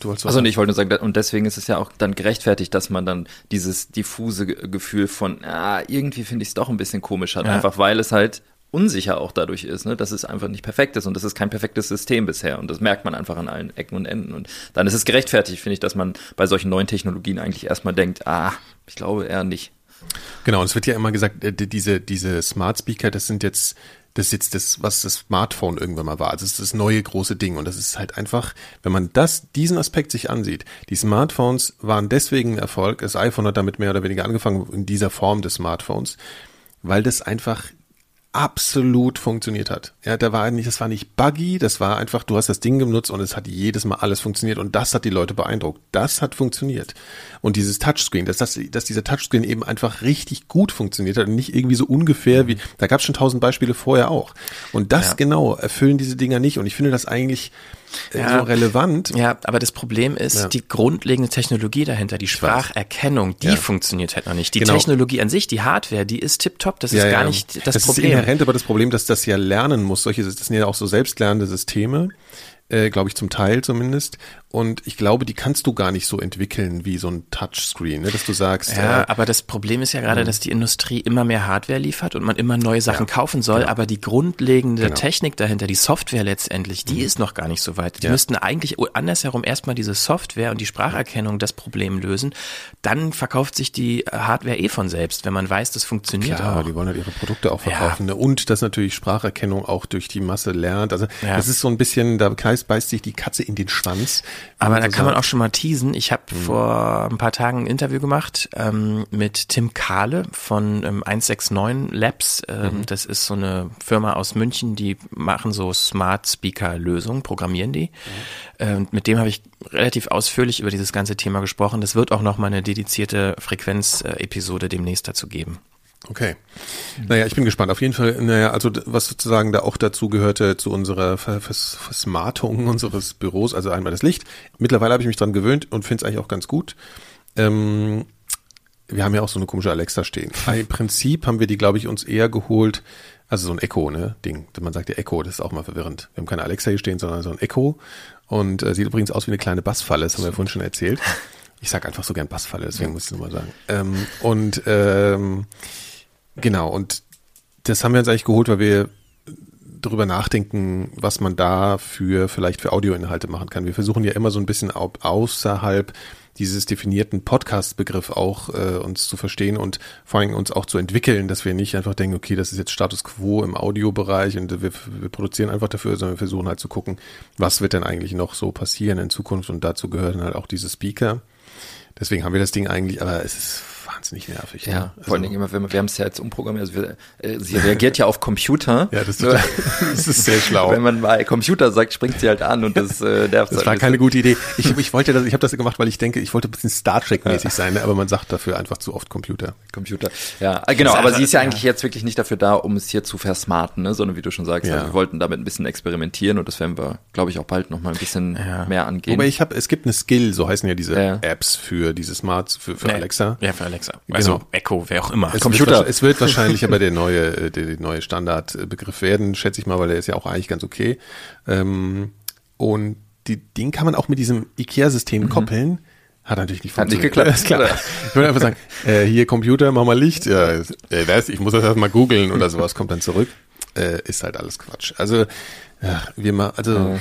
Du also ich wollte nur sagen, und deswegen ist es ja auch dann gerechtfertigt, dass man dann dieses diffuse Gefühl von, ah, irgendwie finde ich es doch ein bisschen komisch hat, ja. einfach weil es halt unsicher auch dadurch ist, ne, dass es einfach nicht perfekt ist und das ist kein perfektes System bisher und das merkt man einfach an allen Ecken und Enden und dann ist es gerechtfertigt, finde ich, dass man bei solchen neuen Technologien eigentlich erstmal denkt, ah, ich glaube eher nicht. Genau, und es wird ja immer gesagt, äh, diese, diese Smart Speaker, das sind jetzt, das ist jetzt das, was das Smartphone irgendwann mal war. Das ist das neue große Ding. Und das ist halt einfach, wenn man das, diesen Aspekt sich ansieht, die Smartphones waren deswegen ein Erfolg. Das iPhone hat damit mehr oder weniger angefangen in dieser Form des Smartphones, weil das einfach absolut funktioniert hat. Ja, da war nicht, das war nicht buggy, das war einfach, du hast das Ding genutzt und es hat jedes Mal alles funktioniert und das hat die Leute beeindruckt. Das hat funktioniert. Und dieses Touchscreen, dass, das, dass dieser Touchscreen eben einfach richtig gut funktioniert hat und nicht irgendwie so ungefähr wie, da gab es schon tausend Beispiele vorher auch. Und das ja. genau erfüllen diese Dinger nicht und ich finde das eigentlich, ja, so relevant. Ja, aber das Problem ist, ja. die grundlegende Technologie dahinter, die Spracherkennung, die ja. funktioniert halt noch nicht. Die genau. Technologie an sich, die Hardware, die ist tipptopp, das ist gar nicht das, das Problem. Das ist inhärent, aber das Problem, dass das ja lernen muss, solche, das sind ja auch so selbstlernende Systeme äh, glaube ich zum Teil zumindest. Und ich glaube, die kannst du gar nicht so entwickeln wie so ein Touchscreen, ne? dass du sagst. Ja, äh, aber das Problem ist ja gerade, dass die Industrie immer mehr Hardware liefert und man immer neue Sachen Ja, kaufen soll, genau. aber die grundlegende Genau. Technik dahinter, die Software letztendlich, die ist noch gar nicht so weit. Die Ja. müssten eigentlich andersherum erstmal diese Software und die Spracherkennung das Problem lösen. Dann verkauft sich die Hardware eh von selbst, wenn man weiß, das funktioniert Klar, auch. die wollen halt ihre Produkte auch Ja. verkaufen. Ne? Und dass natürlich Spracherkennung auch durch die Masse lernt. Also Ja. das ist so ein bisschen, da beißt sich die Katze in den Schwanz. Aber Wenn da kann man auch schon mal teasen. Ich habe Mhm. vor ein paar Tagen ein Interview gemacht ähm, mit Tim Kahle von ähm, 169 Labs. Ähm, Mhm. Das ist so eine Firma aus München, die machen so Smart Speaker Lösungen, programmieren die. Mhm. Äh, Und mit dem habe ich relativ ausführlich über dieses ganze Thema gesprochen. Das wird auch noch mal eine dedizierte Frequenz-Episode demnächst dazu geben. Okay. Naja, ich bin gespannt. Auf jeden Fall, naja, also was sozusagen da auch dazu gehörte, zu unserer Ver Vers Versmartung unseres Büros, also einmal das Licht. Mittlerweile habe ich mich dran gewöhnt und finde es eigentlich auch ganz gut. Ähm, wir haben ja auch so eine komische Alexa stehen. Im Prinzip haben wir die, glaube ich, uns eher geholt, also so ein Echo, ne, Ding. Man sagt ja Echo, das ist auch mal verwirrend. Wir haben keine Alexa hier stehen, sondern so ein Echo. Und äh, sieht übrigens aus wie eine kleine Bassfalle, das haben wir vorhin schon erzählt. Ich sag einfach so gern Bassfalle, deswegen muss ich es nochmal sagen. Ähm, und ähm, genau, und das haben wir uns eigentlich geholt, weil wir darüber nachdenken, was man da für vielleicht für Audioinhalte machen kann. Wir versuchen ja immer so ein bisschen au außerhalb dieses definierten Podcast-Begriff auch äh, uns zu verstehen und vor allem uns auch zu entwickeln, dass wir nicht einfach denken, okay, das ist jetzt Status quo im Audiobereich und wir, wir produzieren einfach dafür, sondern wir versuchen halt zu gucken, was wird denn eigentlich noch so passieren in Zukunft und dazu gehören halt auch diese Speaker. Deswegen haben wir das Ding eigentlich, aber es ist wahnsinnig nervig. Ja, ne? vor allen Dingen immer, wir, wir haben es ja jetzt umprogrammiert, also wir, äh, sie reagiert ja auf Computer. Ja, das total, das ist sehr schlau. Wenn man mal Computer sagt, springt sie halt an und das äh, nervt Das halt war ein keine bisschen. gute Idee. Ich, ich wollte das, ich habe das gemacht, weil ich denke, ich wollte ein bisschen Star Trek mäßig sein, ne? aber man sagt dafür einfach zu oft Computer. Computer. Ja, äh, genau, aber sie ist ja ja. eigentlich jetzt wirklich nicht dafür da, um es hier zu versmarten, ne? sondern wie du schon sagst, Ja. also wir wollten damit ein bisschen experimentieren und das werden wir, glaube ich, auch bald noch mal ein bisschen mehr angehen. Aber ich habe, es gibt eine Skill, so heißen ja diese Ja. Apps für diese Smarts, für, für Nee, Alexa. Ja, für Alexa. Also Genau. Echo, wer auch immer. Es Computer. Wird, es wird wahrscheinlich aber der neue, äh, der, der neue Standardbegriff werden, schätze ich mal, weil der ist ja auch eigentlich ganz okay. Ähm, und die, den kann man auch mit diesem IKEA-System koppeln. Hat natürlich nicht Mhm. Hat nicht funktioniert. geklappt. Ist klar. Ich würde einfach sagen, äh, hier Computer, mach mal Licht. Ja, äh, das, ich muss das erst mal googeln oder sowas, kommt dann zurück. Äh, ist halt alles Quatsch. Also, ja, wir mal, also,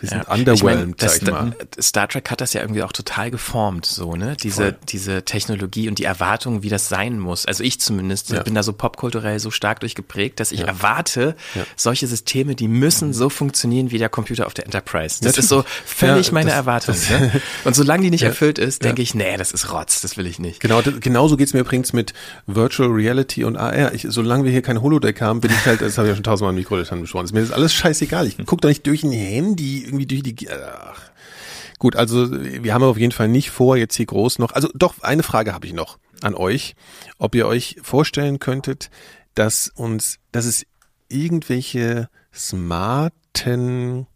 wir sind Ja. underwhelmed, ich mein, das, sag ich mal. Star Trek hat das ja irgendwie auch total geformt, so, ne? Diese, Voll. diese Technologie und die Erwartung, wie das sein muss. Also ich zumindest Ja. bin da so popkulturell so stark durchgeprägt, dass ich Ja. erwarte, Ja. solche Systeme, die müssen so funktionieren wie der Computer auf der Enterprise. Das Natürlich. ist so völlig Ja, meine das- Erwartung. das- ne? Und solange die nicht Ja. erfüllt ist, Ja. denke ich, nee, das ist Rotz, das will ich nicht. Genau, das, genauso geht's mir übrigens mit Virtual Reality und AR. Ich, solange wir hier kein Holodeck haben, bin ich halt, das habe ich ja schon tausendmal im besprochen, ist mir das alles scheißegal. Ich gucke doch nicht durch ein Handy, irgendwie durch die... Ach. Gut, also wir haben auf jeden Fall nicht vor, jetzt hier groß noch... Also doch, eine Frage habe ich noch an euch. Ob ihr euch vorstellen könntet, dass uns, dass es irgendwelche smarten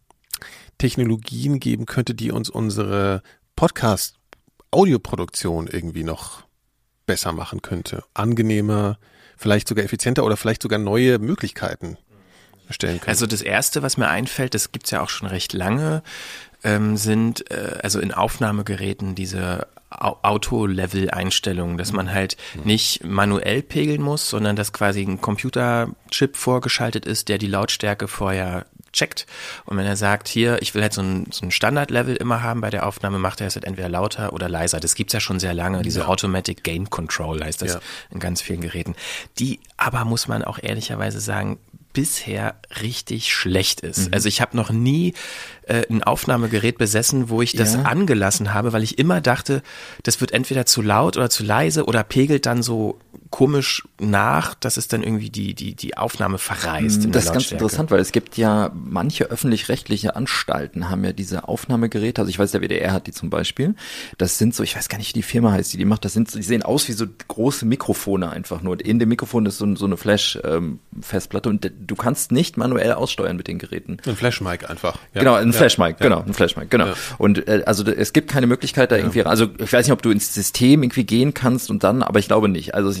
Technologien geben könnte, die uns unsere Podcast-Audioproduktion irgendwie noch besser machen könnte. Angenehmer, vielleicht sogar effizienter oder vielleicht sogar neue Möglichkeiten erstellen könnte. Also das erste, was mir einfällt, das gibt's ja auch schon recht lange, ähm, sind äh, also in Aufnahmegeräten diese Au- Auto-Level-Einstellungen, dass man halt nicht manuell pegeln muss, sondern dass quasi ein Computerchip vorgeschaltet ist, der die Lautstärke vorher checkt. Und wenn er sagt, hier, ich will halt so ein, so ein Standard-Level immer haben bei der Aufnahme, macht er es halt entweder lauter oder leiser. Das gibt's ja schon sehr lange. Diese Automatic Gain Control heißt das Ja. in ganz vielen Geräten. Die aber, muss man auch ehrlicherweise sagen, bisher richtig schlecht ist. Also ich habe noch nie äh, ein Aufnahmegerät besessen, wo ich das Ja. angelassen habe, weil ich immer dachte, das wird entweder zu laut oder zu leise oder pegelt dann so komisch nach, dass es dann irgendwie die, die, die Aufnahme verreißt. in Das ist ganz interessant, weil es gibt ja manche öffentlich-rechtliche Anstalten haben ja diese Aufnahmegeräte. Also ich weiß, der WDR hat die zum Beispiel. Das sind so, ich weiß gar nicht, wie die Firma heißt, die die macht. Das sind, so- die sehen aus wie so große Mikrofone einfach nur. Und in dem Mikrofon ist so, so eine Flash-Festplatte und d- du kannst nicht manuell aussteuern mit den Geräten. ein Flashmic einfach. Ja. Genau, ein Ja. Flashmic, Ja. genau, ein Flashmic, genau. Ja. Und äh, also es gibt keine Möglichkeit da irgendwie, also ich weiß nicht, ob du ins System irgendwie gehen kannst und dann, aber ich glaube nicht. Also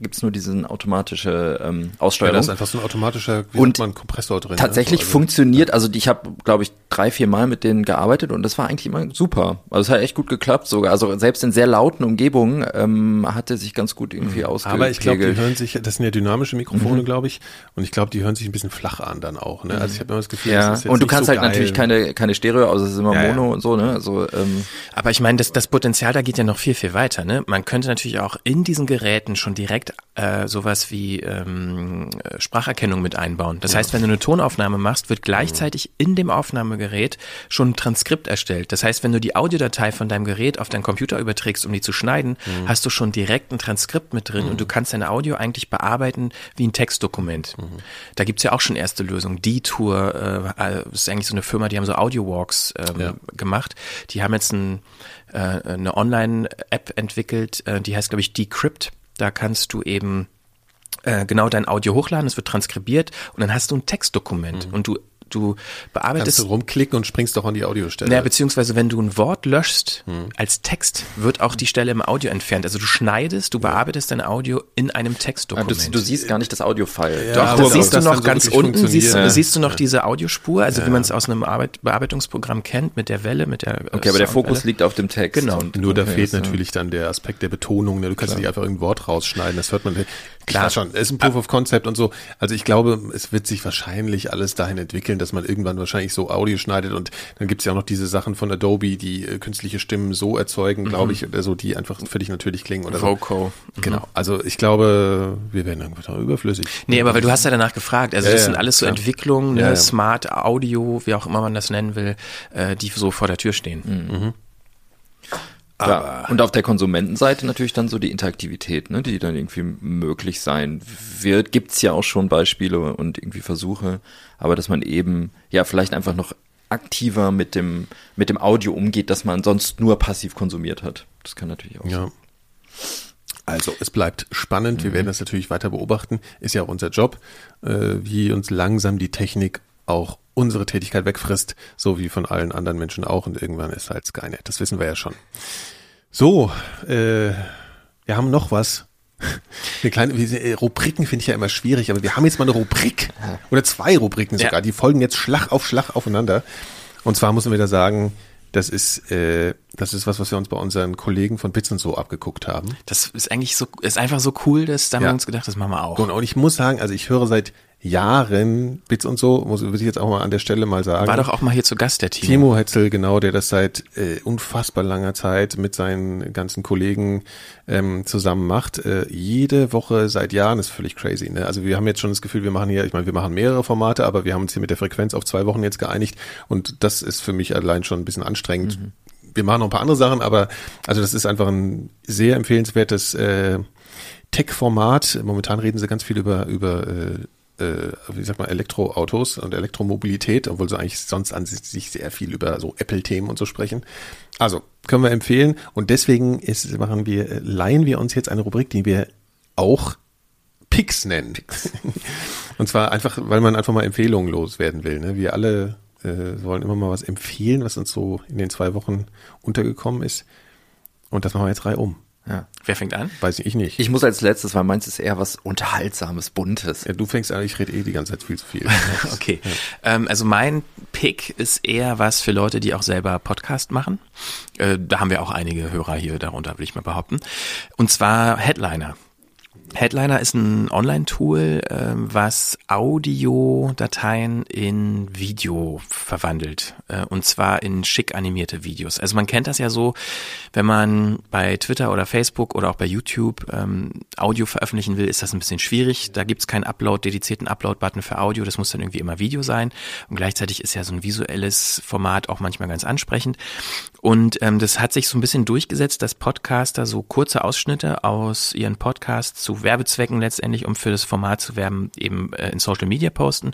gibt's nur diesen automatische ähm, Ja, Aussteuerung. da ist einfach so ein automatischer, wie Und sagt man, Kompressor drin. Tatsächlich ne? So, also, funktioniert, also ich habe, glaube ich, drei, vier Mal mit denen gearbeitet und das war eigentlich immer super. Also es hat echt gut geklappt sogar. Also selbst in sehr lauten Umgebungen ähm, hat er sich ganz gut irgendwie ausgepegelt. Mhm. Aber ich glaube, die hören sich, das sind ja dynamische Mikrofone, glaube ich, und ich glaube, die hören sich ein bisschen flach an dann auch. Ne? Also ich habe immer das Gefühl, ja, das ist jetzt und du nicht kannst so halt geil. natürlich keine, keine Stereo, also es ist immer Ja, ja. Mono und so, ne? Also ähm, Aber ich meine, das, das Potenzial da geht ja noch viel, viel weiter. Ne? Man könnte natürlich auch in diesen Geräten schon direkt äh, sowas wie ähm, äh, Spracherkennung mit einbauen. Das heißt, wenn du eine Tonaufnahme machst, wird gleichzeitig in dem Aufnahmegerät schon ein Transkript erstellt. Das heißt, wenn du die Audiodatei von deinem Gerät auf deinen Computer überträgst, um die zu schneiden, hast du schon direkt ein Transkript mit drin und du kannst deine Audio eigentlich bearbeiten wie ein Textdokument. Da gibt's ja auch schon erste Lösungen. Detour äh, das ist eigentlich so eine Firma, die haben so Audio-Walks ähm, Ja. gemacht. Die haben jetzt ein, äh, eine Online-App entwickelt, äh, die heißt, glaube ich, Decrypt. Da kannst du eben äh, genau dein Audio hochladen, es wird transkribiert und dann hast du ein Textdokument und du, du Kannst bearbeitest du rumklicken und springst doch an die Audiostelle. naja, beziehungsweise wenn du ein Wort löschst als Text, wird auch die Stelle im Audio entfernt. Also du schneidest, du bearbeitest dein Audio in einem du, Textdokument. du siehst gar nicht das Audio-File. Ja, Doch, das siehst du noch so ganz wirklich unten, siehst, funktioniert. siehst du noch diese Audiospur, also wie man es aus einem Arbeit, Bearbeitungsprogramm kennt, mit der Welle, mit der Okay, aber der Fokus liegt auf dem Text. Genau. Und, Nur da okay, fehlt so. natürlich dann der Aspekt der Betonung. Ne? Du kannst nicht einfach irgendein Wort rausschneiden. Das hört man. Klar Klar. schon. Es ist ein Proof of Concept und so. Also ich glaube, es wird sich wahrscheinlich alles dahin entwickeln, dass man irgendwann wahrscheinlich so Audio schneidet und dann gibt es ja auch noch diese Sachen von Adobe, die äh, künstliche Stimmen so erzeugen, glaube ich, oder so, die einfach völlig natürlich klingen oder so. Voco. Genau. Also ich glaube, wir werden irgendwann überflüssig. Nee, aber weil du hast ja danach gefragt. Also Ja, das ja, sind alles so klar. Entwicklungen, ne? Ja, ja. Smart Audio, wie auch immer man das nennen will, äh, die so vor der Tür stehen. Mhm. Ja. Und auf der Konsumentenseite natürlich dann so die Interaktivität, ne, die dann irgendwie möglich sein wird. Gibt's ja auch schon Beispiele und irgendwie Versuche, aber dass man eben ja vielleicht einfach noch aktiver mit dem mit dem Audio umgeht, dass man sonst nur passiv konsumiert hat. Das kann natürlich auch. sein. Ja. Also es bleibt spannend. Wir werden das natürlich weiter beobachten. Ist ja auch unser Job, äh, wie uns langsam die Technik auch unsere Tätigkeit wegfrisst, so wie von allen anderen Menschen auch. Und irgendwann ist halt Skynet. Das wissen wir ja schon. So, äh, wir haben noch was. Eine kleine äh, Rubriken finde ich ja immer schwierig, aber wir haben jetzt mal eine Rubrik oder zwei Rubriken sogar. Ja. Die folgen jetzt Schlag auf Schlag aufeinander. Und zwar müssen wir da sagen, das ist äh, das ist was, was wir uns bei unseren Kollegen von Bits und so abgeguckt haben. Das ist eigentlich so, ist einfach so cool, dass da haben Ja. wir uns gedacht, das machen wir auch. Und, und ich muss sagen, also ich höre seit Jahren Bits und so, muss würde ich jetzt auch mal an der Stelle mal sagen. War doch auch mal hier zu Gast, der Timo. Timo Hetzel, genau, der das seit äh, unfassbar langer Zeit mit seinen ganzen Kollegen ähm, zusammen macht. Äh, jede Woche seit Jahren ist völlig crazy. Ne? Also wir haben jetzt schon das Gefühl, wir machen hier, ich meine, wir machen mehrere Formate, aber wir haben uns hier mit der Frequenz auf zwei Wochen jetzt geeinigt und das ist für mich allein schon ein bisschen anstrengend. Wir machen noch ein paar andere Sachen, aber also das ist einfach ein sehr empfehlenswertes äh, Tech-Format. Momentan reden sie ganz viel über über äh, äh, wie sagt man, Elektroautos und Elektromobilität, obwohl sie eigentlich sonst an sich sehr viel über so Apple-Themen und so sprechen. Also, können wir empfehlen. Und deswegen ist, machen wir, äh, leihen wir uns jetzt eine Rubrik, die wir auch Picks nennen. und zwar einfach, weil man einfach mal Empfehlungen loswerden will. Ne? Wir alle äh, wollen immer mal was empfehlen, was uns so in den zwei Wochen untergekommen ist. Und das machen wir jetzt drei um. Ja. Wer fängt an? Weiß ich nicht. Ich muss als letztes, weil meins ist eher was Unterhaltsames, Buntes. ja, du fängst an, ich rede eh die ganze Zeit viel zu viel. Okay. Ähm, also mein Pick ist eher was für Leute, die auch selber Podcast machen. Äh, da haben wir auch einige Hörer hier darunter, will ich mal behaupten. Und zwar Headliner. Headliner ist ein Online-Tool, ähm, was Audiodateien in Video verwandelt. Äh, und zwar in schick animierte Videos. Also man kennt das ja so, wenn man bei Twitter oder Facebook oder auch bei YouTube ähm, Audio veröffentlichen will, ist das ein bisschen schwierig. Da gibt's keinen Upload, dedizierten Upload-Button für Audio. Das muss dann irgendwie immer Video sein. Und gleichzeitig ist ja so ein visuelles Format auch manchmal ganz ansprechend. Und ähm, das hat sich so ein bisschen durchgesetzt, dass Podcaster so kurze Ausschnitte aus ihren Podcasts zu Werbezwecken letztendlich, um für das Format zu werben, eben äh, in Social Media posten.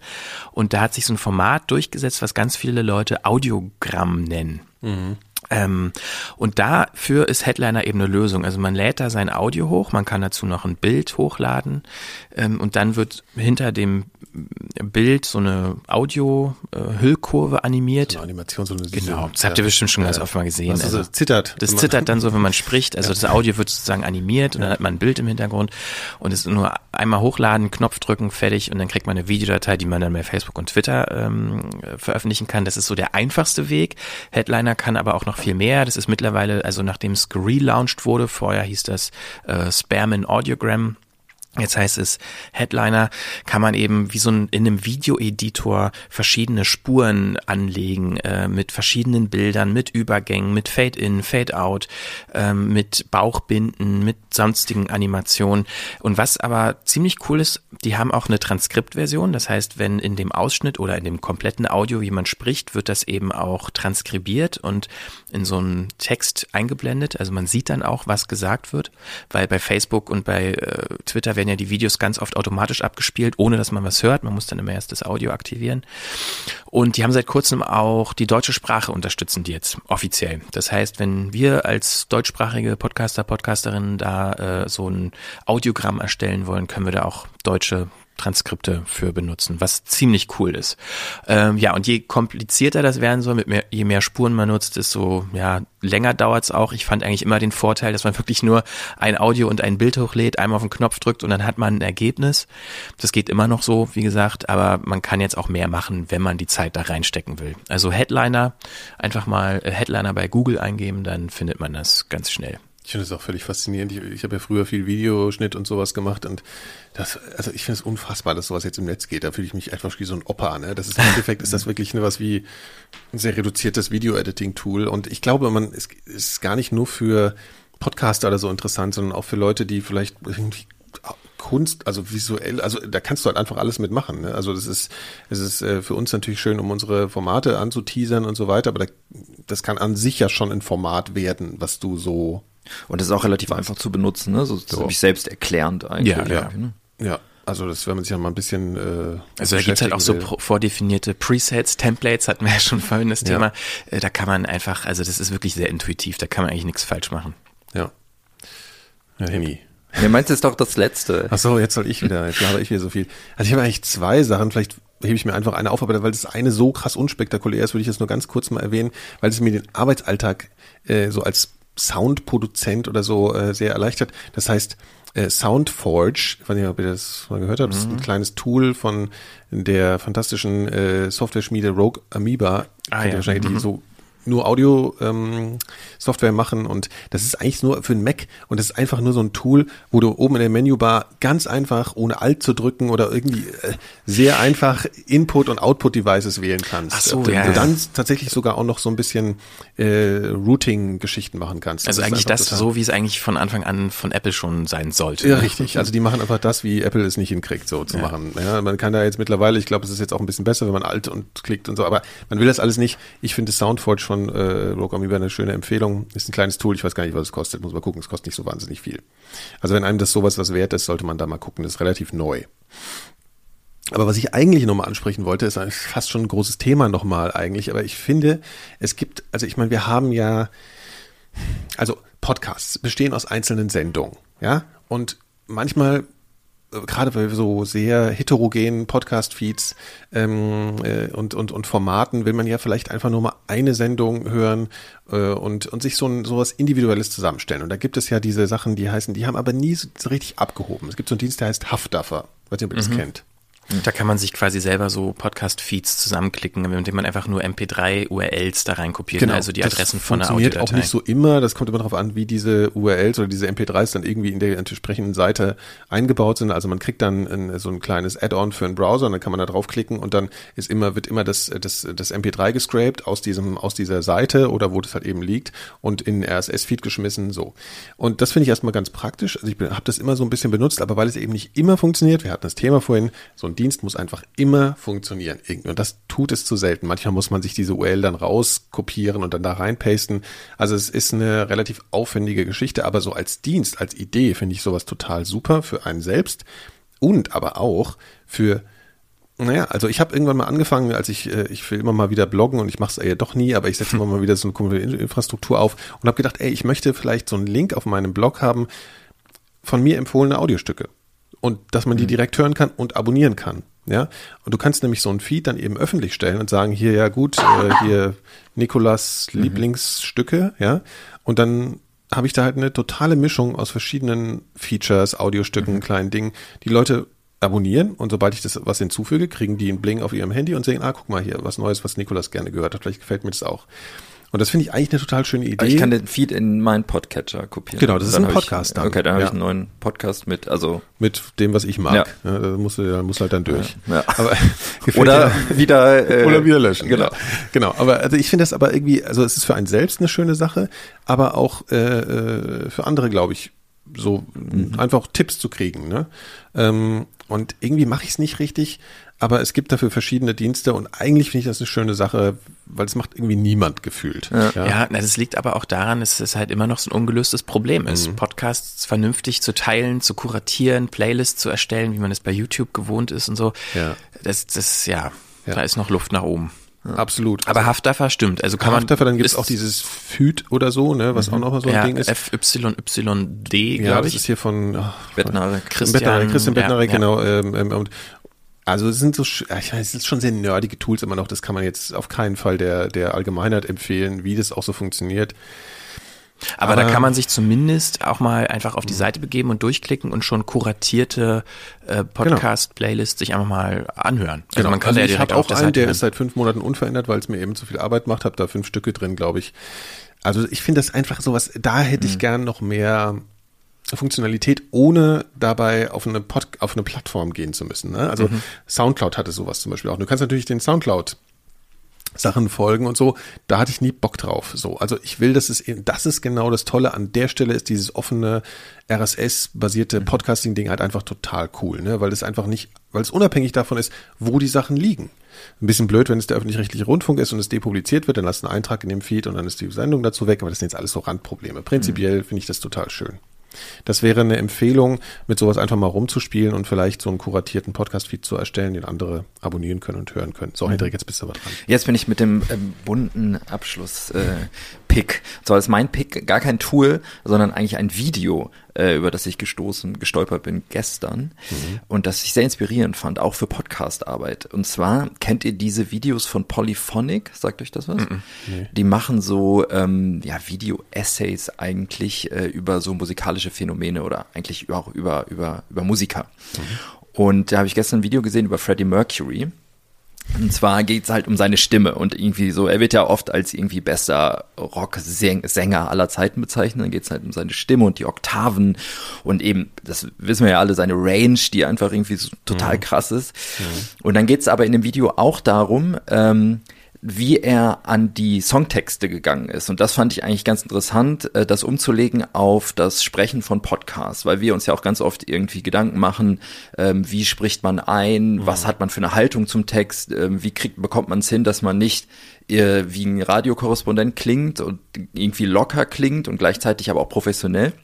Und da hat sich so ein Format durchgesetzt, was ganz viele Leute Audiogramm nennen. Ähm, und dafür ist Headliner eben eine Lösung. Also man lädt da sein Audio hoch, man kann dazu noch ein Bild hochladen ähm, und dann wird hinter dem Bild so eine Audio-Hüllkurve animiert. So eine Animation, so eine Genau, das habt ihr bestimmt schon ganz oft mal gesehen. Also, also zittert. Das zittert dann so, wenn man spricht. Also das Audio wird sozusagen animiert und dann hat man ein Bild im Hintergrund und es ist nur einmal hochladen, Knopf drücken, fertig und dann kriegt man eine Videodatei, die man dann bei Facebook und Twitter ähm, veröffentlichen kann. Das ist so der einfachste Weg. Headliner kann aber auch noch viel mehr. Das ist mittlerweile, also nachdem es gelauncht wurde, vorher hieß das äh, Spam in Audiogram Jetzt heißt es, Headliner kann man eben wie so ein, in einem Videoeditor verschiedene Spuren anlegen, äh, mit verschiedenen Bildern, mit Übergängen, mit Fade-in, Fade-out, äh, mit Bauchbinden, mit sonstigen Animationen. Und was aber ziemlich cool ist, die haben auch eine Transkriptversion. Das heißt, wenn in dem Ausschnitt oder in dem kompletten Audio jemand spricht, wird das eben auch transkribiert und in so einen Text eingeblendet. Also man sieht dann auch, was gesagt wird, weil bei Facebook und bei äh, Twitter werden ja die Videos ganz oft automatisch abgespielt, ohne dass man was hört. Man muss dann immer erst das Audio aktivieren. Und die haben seit kurzem auch die deutsche Sprache unterstützen die jetzt offiziell. Das heißt, wenn wir als deutschsprachige Podcaster, Podcasterinnen da äh, so ein Audiogramm erstellen wollen, können wir da auch deutsche Transkripte für benutzen, was ziemlich cool ist. Ähm, ja, und je komplizierter das werden soll, mit mehr, je mehr Spuren man nutzt, desto ja, länger dauert's auch. Ich fand eigentlich immer den Vorteil, dass man wirklich nur ein Audio und ein Bild hochlädt, einmal auf den Knopf drückt und dann hat man ein Ergebnis. Das geht immer noch so, wie gesagt, aber man kann jetzt auch mehr machen, wenn man die Zeit da reinstecken will. Also Headliner, einfach mal äh, Headliner bei Google eingeben, dann findet man das ganz schnell. Ich finde es auch völlig faszinierend. Ich, ich habe ja früher viel Videoschnitt und sowas gemacht und das, also ich finde es unfassbar, dass sowas jetzt im Netz geht. Da fühle ich mich einfach wie so ein Opa. Ne? Das ist im Endeffekt ist das wirklich nur was wie ein sehr reduziertes Video-Editing-Tool. Und ich glaube, man es ist gar nicht nur für Podcaster oder so interessant, sondern auch für Leute, die vielleicht irgendwie Kunst, also visuell, also da kannst du halt einfach alles mitmachen. Ne? Also das ist, es ist äh, für uns natürlich schön, um unsere Formate anzuteasern und so weiter, aber da, das kann an sich ja schon ein Format werden, was du so und das ist auch relativ einfach zu benutzen, ne? So, so. ziemlich selbst erklärend eigentlich. Ja, ja. Ne? ja. Also das, wenn man sich ja mal ein bisschen äh, Also da gibt's halt auch so vordefinierte Presets, Templates, hatten wir ja schon vorhin das Thema. Ja. Äh, da kann man einfach, also das ist wirklich sehr intuitiv, da kann man eigentlich nichts falsch machen. Ja. Ja, Henny. Mir meint es doch das Letzte. Ach so, jetzt soll ich wieder, jetzt habe ich wieder so viel. Also ich habe eigentlich zwei Sachen, vielleicht hebe ich mir einfach eine auf, aber weil das eine so krass unspektakulär ist, würde ich es nur ganz kurz mal erwähnen, weil es mir den Arbeitsalltag äh, so als Soundproduzent oder so äh, sehr erleichtert. Das heißt, äh, Soundforge, ich weiß nicht, ob ihr das mal gehört habt, mhm. das ist ein mhm. kleines Tool von der fantastischen äh, Software-Schmiede Rogue Amoeba. Ah, ja. wahrscheinlich mhm. die so nur Audio-Software ähm, machen und das ist eigentlich nur für einen Mac und das ist einfach nur so ein Tool, wo du oben in der Menübar ganz einfach, ohne Alt zu drücken oder irgendwie äh, sehr einfach Input- und Output-Devices wählen kannst. Ach so, und ja, dann ja. tatsächlich sogar auch noch so ein bisschen äh, Routing-Geschichten machen kannst. Also das eigentlich das so, wie es eigentlich von Anfang an von Apple schon sein sollte. Ja, richtig. Also die machen einfach das, wie Apple es nicht hinkriegt, so zu ja. machen. Ja, man kann da jetzt mittlerweile, ich glaube, es ist jetzt auch ein bisschen besser, wenn man Alt und klickt und so, aber man will das alles nicht. Ich finde Soundforge von von äh, Rogue Amoeba eine schöne Empfehlung. Ist ein kleines Tool, ich weiß gar nicht, was es kostet, muss mal gucken, es kostet nicht so wahnsinnig viel. Also wenn einem das sowas was wert ist, sollte man da mal gucken, das ist relativ neu. Aber was ich eigentlich nochmal ansprechen wollte, ist fast schon ein großes Thema nochmal eigentlich, aber ich finde, es gibt, also ich meine, wir haben ja, also Podcasts bestehen aus einzelnen Sendungen, ja, und manchmal gerade bei so sehr heterogenen Podcast-Feeds ähm, äh, und, und, und Formaten will man ja vielleicht einfach nur mal eine Sendung hören äh, und, und sich so ein sowas Individuelles zusammenstellen. Und da gibt es ja diese Sachen, die heißen, die haben aber nie so richtig abgehoben. Es gibt so einen Dienst, der heißt Haftdaffer. Weiß nicht, ob ihr mhm. das kennt. Da kann man sich quasi selber so Podcast-Feeds zusammenklicken, indem man einfach nur MP3-URLs da reinkopiert, genau, also die Adressen von der Audiodatei. funktioniert auch nicht so immer, das kommt immer darauf an, wie diese URLs oder diese MP3s dann irgendwie in der entsprechenden Seite eingebaut sind. Also man kriegt dann ein, so ein kleines Add-on für einen Browser und dann kann man da draufklicken und dann ist immer, wird immer das, das, das MP3 gescraped aus diesem, aus dieser Seite oder wo das halt eben liegt und in RSS-Feed geschmissen, so. Und das finde ich erstmal ganz praktisch. Also ich habe das immer so ein bisschen benutzt, aber weil es eben nicht immer funktioniert, wir hatten das Thema vorhin, so ein ein Dienst muss einfach immer funktionieren. Und das tut es zu selten. Manchmal muss man sich diese URL dann rauskopieren und dann da reinpasten. Also es ist eine relativ aufwendige Geschichte, aber so als Dienst, als Idee finde ich sowas total super für einen selbst und aber auch für naja, also ich habe irgendwann mal angefangen, als ich, äh, ich will immer mal wieder bloggen und ich mache es ja doch nie, aber ich setze immer mal wieder so eine Infrastruktur auf und habe gedacht, ey, ich möchte vielleicht so einen Link auf meinem Blog haben von mir empfohlene Audiostücke und dass man die mhm. direkt hören kann und abonnieren kann. Ja, und du kannst nämlich so ein Feed dann eben öffentlich stellen und sagen, hier, ja gut, äh, hier Nikolas Mhm. Lieblingsstücke, ja, und dann habe ich da halt eine totale Mischung aus verschiedenen Features, Audiostücken, kleinen Dingen, die Leute abonnieren und sobald ich das was hinzufüge, kriegen die einen Bling auf ihrem Handy und sehen, ah, guck mal hier, was Neues, was Nikolas gerne gehört hat, vielleicht gefällt mir das auch. Und das finde ich eigentlich eine total schöne Idee. Ich kann den Feed in meinen Podcatcher kopieren. Genau, das ist ein hab ich- Podcast dann. Okay, dann habe Ja. ich einen neuen Podcast mit, also mit dem, was ich mag. Ja. Ja. da musst du, da musst halt dann durch. Ja. Aber oder dir- wieder äh, oder wieder löschen. Genau. Genau. Aber also ich finde das aber irgendwie, also es ist für einen selbst eine schöne Sache, aber auch äh, äh, für andere, glaube ich, so Mhm. einfach Tipps zu kriegen. Ne? Ähm, und irgendwie mache ich es nicht richtig, aber es gibt dafür verschiedene Dienste und eigentlich finde ich das eine schöne Sache, weil es macht irgendwie niemand gefühlt. Ja, na, das liegt aber auch daran, dass es halt immer noch so ein ungelöstes Problem ist, Mhm. Podcasts vernünftig zu teilen, zu kuratieren, Playlists zu erstellen, wie man es bei YouTube gewohnt ist und so. Ja. Das, das, ja, Ja. da ist noch Luft nach oben. Absolut. Aber Haftdaffer stimmt. Also kann man. Haftdaffer, dann gibt es auch dieses FÜD oder so, ne, was auch noch so ein ja, Ding ist. FYYD, ja, glaube das ich. ist hier von oh, Bettnarek. Christian, Bettnarek, Christian ja, Bettnarek, ja. genau. Ähm, ähm, und also es sind so, ich weiß, es sind schon sehr nerdige Tools immer noch. Das kann man jetzt auf keinen Fall der der Allgemeinheit empfehlen, wie das auch so funktioniert. Aber da Aber- kann man sich zumindest auch mal einfach auf die Seite begeben und durchklicken und schon kuratierte äh, Podcast-Playlists sich einfach mal anhören. Also Genau. man kann also ja ich direkt habe auf auch der einen, Seite der ist seit fünf Monaten unverändert, weil es mir eben zu viel Arbeit macht. Habe da fünf Stücke drin, glaube ich. Also ich finde das einfach sowas. Da hätte Mhm. ich gern noch mehr Funktionalität, ohne dabei auf eine Pod, auf eine Plattform gehen zu müssen. Ne? Also Mhm. SoundCloud hatte sowas zum Beispiel auch. Du kannst natürlich den SoundCloud Sachen folgen und so, da hatte ich nie Bock drauf. So, also ich will, dass es, eben- das ist genau das Tolle an der Stelle ist dieses offene RSS-basierte Mhm. Podcasting-Ding halt einfach total cool, ne? Weil es einfach nicht, weil es unabhängig davon ist, wo die Sachen liegen. Ein bisschen blöd, wenn es der öffentlich-rechtliche Rundfunk ist und es depubliziert wird, dann hast du einen Eintrag in dem Feed und dann ist die Sendung dazu weg, aber das sind jetzt alles so Randprobleme. Prinzipiell finde ich das total schön. Das wäre eine Empfehlung, mit sowas einfach mal rumzuspielen und vielleicht so einen kuratierten Podcast-Feed zu erstellen, den andere abonnieren können und hören können. So, Hendrik, jetzt bist du aber dran. Jetzt bin ich mit dem ähm, bunten Abschluss äh, Pick. So ist mein Pick gar kein Tool, sondern eigentlich ein Video, äh, über das ich gestoßen, gestolpert bin gestern und das ich sehr inspirierend fand, auch für Podcast-Arbeit. Und zwar kennt ihr diese Videos von Polyphonic? Sagt euch das was? Die machen so ähm, ja Video-Essays eigentlich äh, über so musikalische Phänomene oder eigentlich auch über über über Musiker. Und da habe ich gestern ein Video gesehen über Freddie Mercury. Und zwar geht's halt um seine Stimme und irgendwie so, er wird ja oft als irgendwie bester Rocksänger aller Zeiten bezeichnet. Dann geht's halt um seine Stimme und die Oktaven und eben, das wissen wir ja alle, seine Range, die einfach irgendwie so total krass ist. Und dann geht's aber in dem Video auch darum, ähm, wie er an die Songtexte gegangen ist. Und das fand ich eigentlich ganz interessant, äh, das umzulegen auf das Sprechen von Podcasts, weil wir uns ja auch ganz oft irgendwie Gedanken machen, ähm, wie spricht man ein, was hat man für eine Haltung zum Text, ähm, wie kriegt, bekommt man es hin, dass man nicht äh, wie ein Radiokorrespondent klingt und irgendwie locker klingt und gleichzeitig aber auch professionell.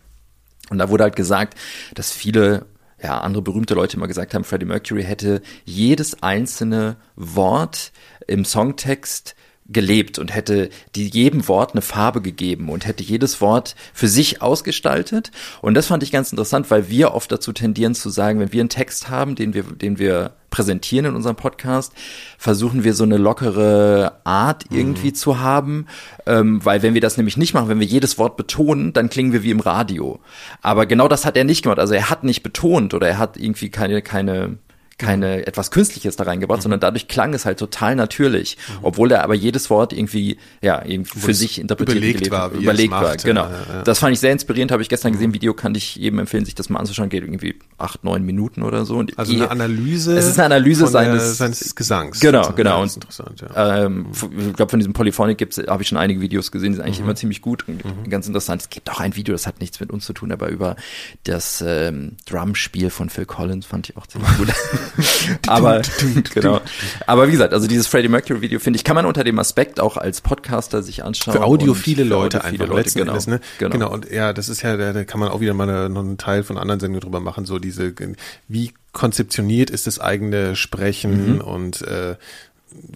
Und da wurde halt gesagt, dass viele ja, andere berühmte Leute immer gesagt haben, Freddie Mercury hätte jedes einzelne Wort im Songtext gelebt und hätte die, jedem Wort eine Farbe gegeben und hätte jedes Wort für sich ausgestaltet. Und das fand ich ganz interessant, weil wir oft dazu tendieren zu sagen, wenn wir einen Text haben, den wir, den wir präsentieren in unserem Podcast, versuchen wir so eine lockere Art irgendwie zu haben, ähm, weil wenn wir das nämlich nicht machen, wenn wir jedes Wort betonen, dann klingen wir wie im Radio. Aber genau das hat er nicht gemacht. Also er hat nicht betont oder er hat irgendwie keine, keine, keine etwas Künstliches da reingebracht, sondern dadurch klang es halt total natürlich, obwohl er aber jedes Wort irgendwie ja irgendwie für sich interpretiert überlegt gelebt- war, er überlegt war, macht. genau. Ja, ja. Das fand ich sehr inspirierend, habe ich gestern gesehen. Video kann ich jedem empfehlen, sich das mal anzuschauen. Geht irgendwie acht, neun Minuten oder so. Und Also je- eine Analyse. Es ist eine Analyse von der, seines- seines Gesangs. Genau, genau. Ist interessant, ja. ähm, ich glaube, von diesem Polyphonic gibt's, habe ich schon einige Videos gesehen, die sind Mhm. eigentlich immer ziemlich gut und ganz interessant. Es gibt auch ein Video, das hat nichts mit uns zu tun, aber über das ähm, Drumspiel von Phil Collins fand ich auch ziemlich gut. aber genau. Aber wie gesagt, also dieses Freddie Mercury Video finde ich, kann man unter dem Aspekt auch als Podcaster sich anschauen. Für audiophile für Leute audiophile einfach Leute, letzten genau, Endes, ne? genau. genau. Und ja, das ist ja, da, kann man auch wieder mal noch einen Teil von anderen Sendungen drüber machen, so diese, wie konzeptioniert ist das eigene Sprechen Mhm. und äh,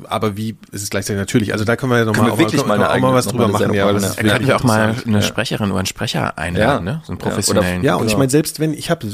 aber wie ist es gleichzeitig natürlich? Also da können wir ja nochmal auch, wirklich mal, auch, mal was drüber machen. Ja, weil das könnten wir auch mal eine Sprecherin oder einen Sprecher einladen, ja. ne? so einen professionellen. Ja, oder, ja und genau. ich meine, selbst wenn, ich habe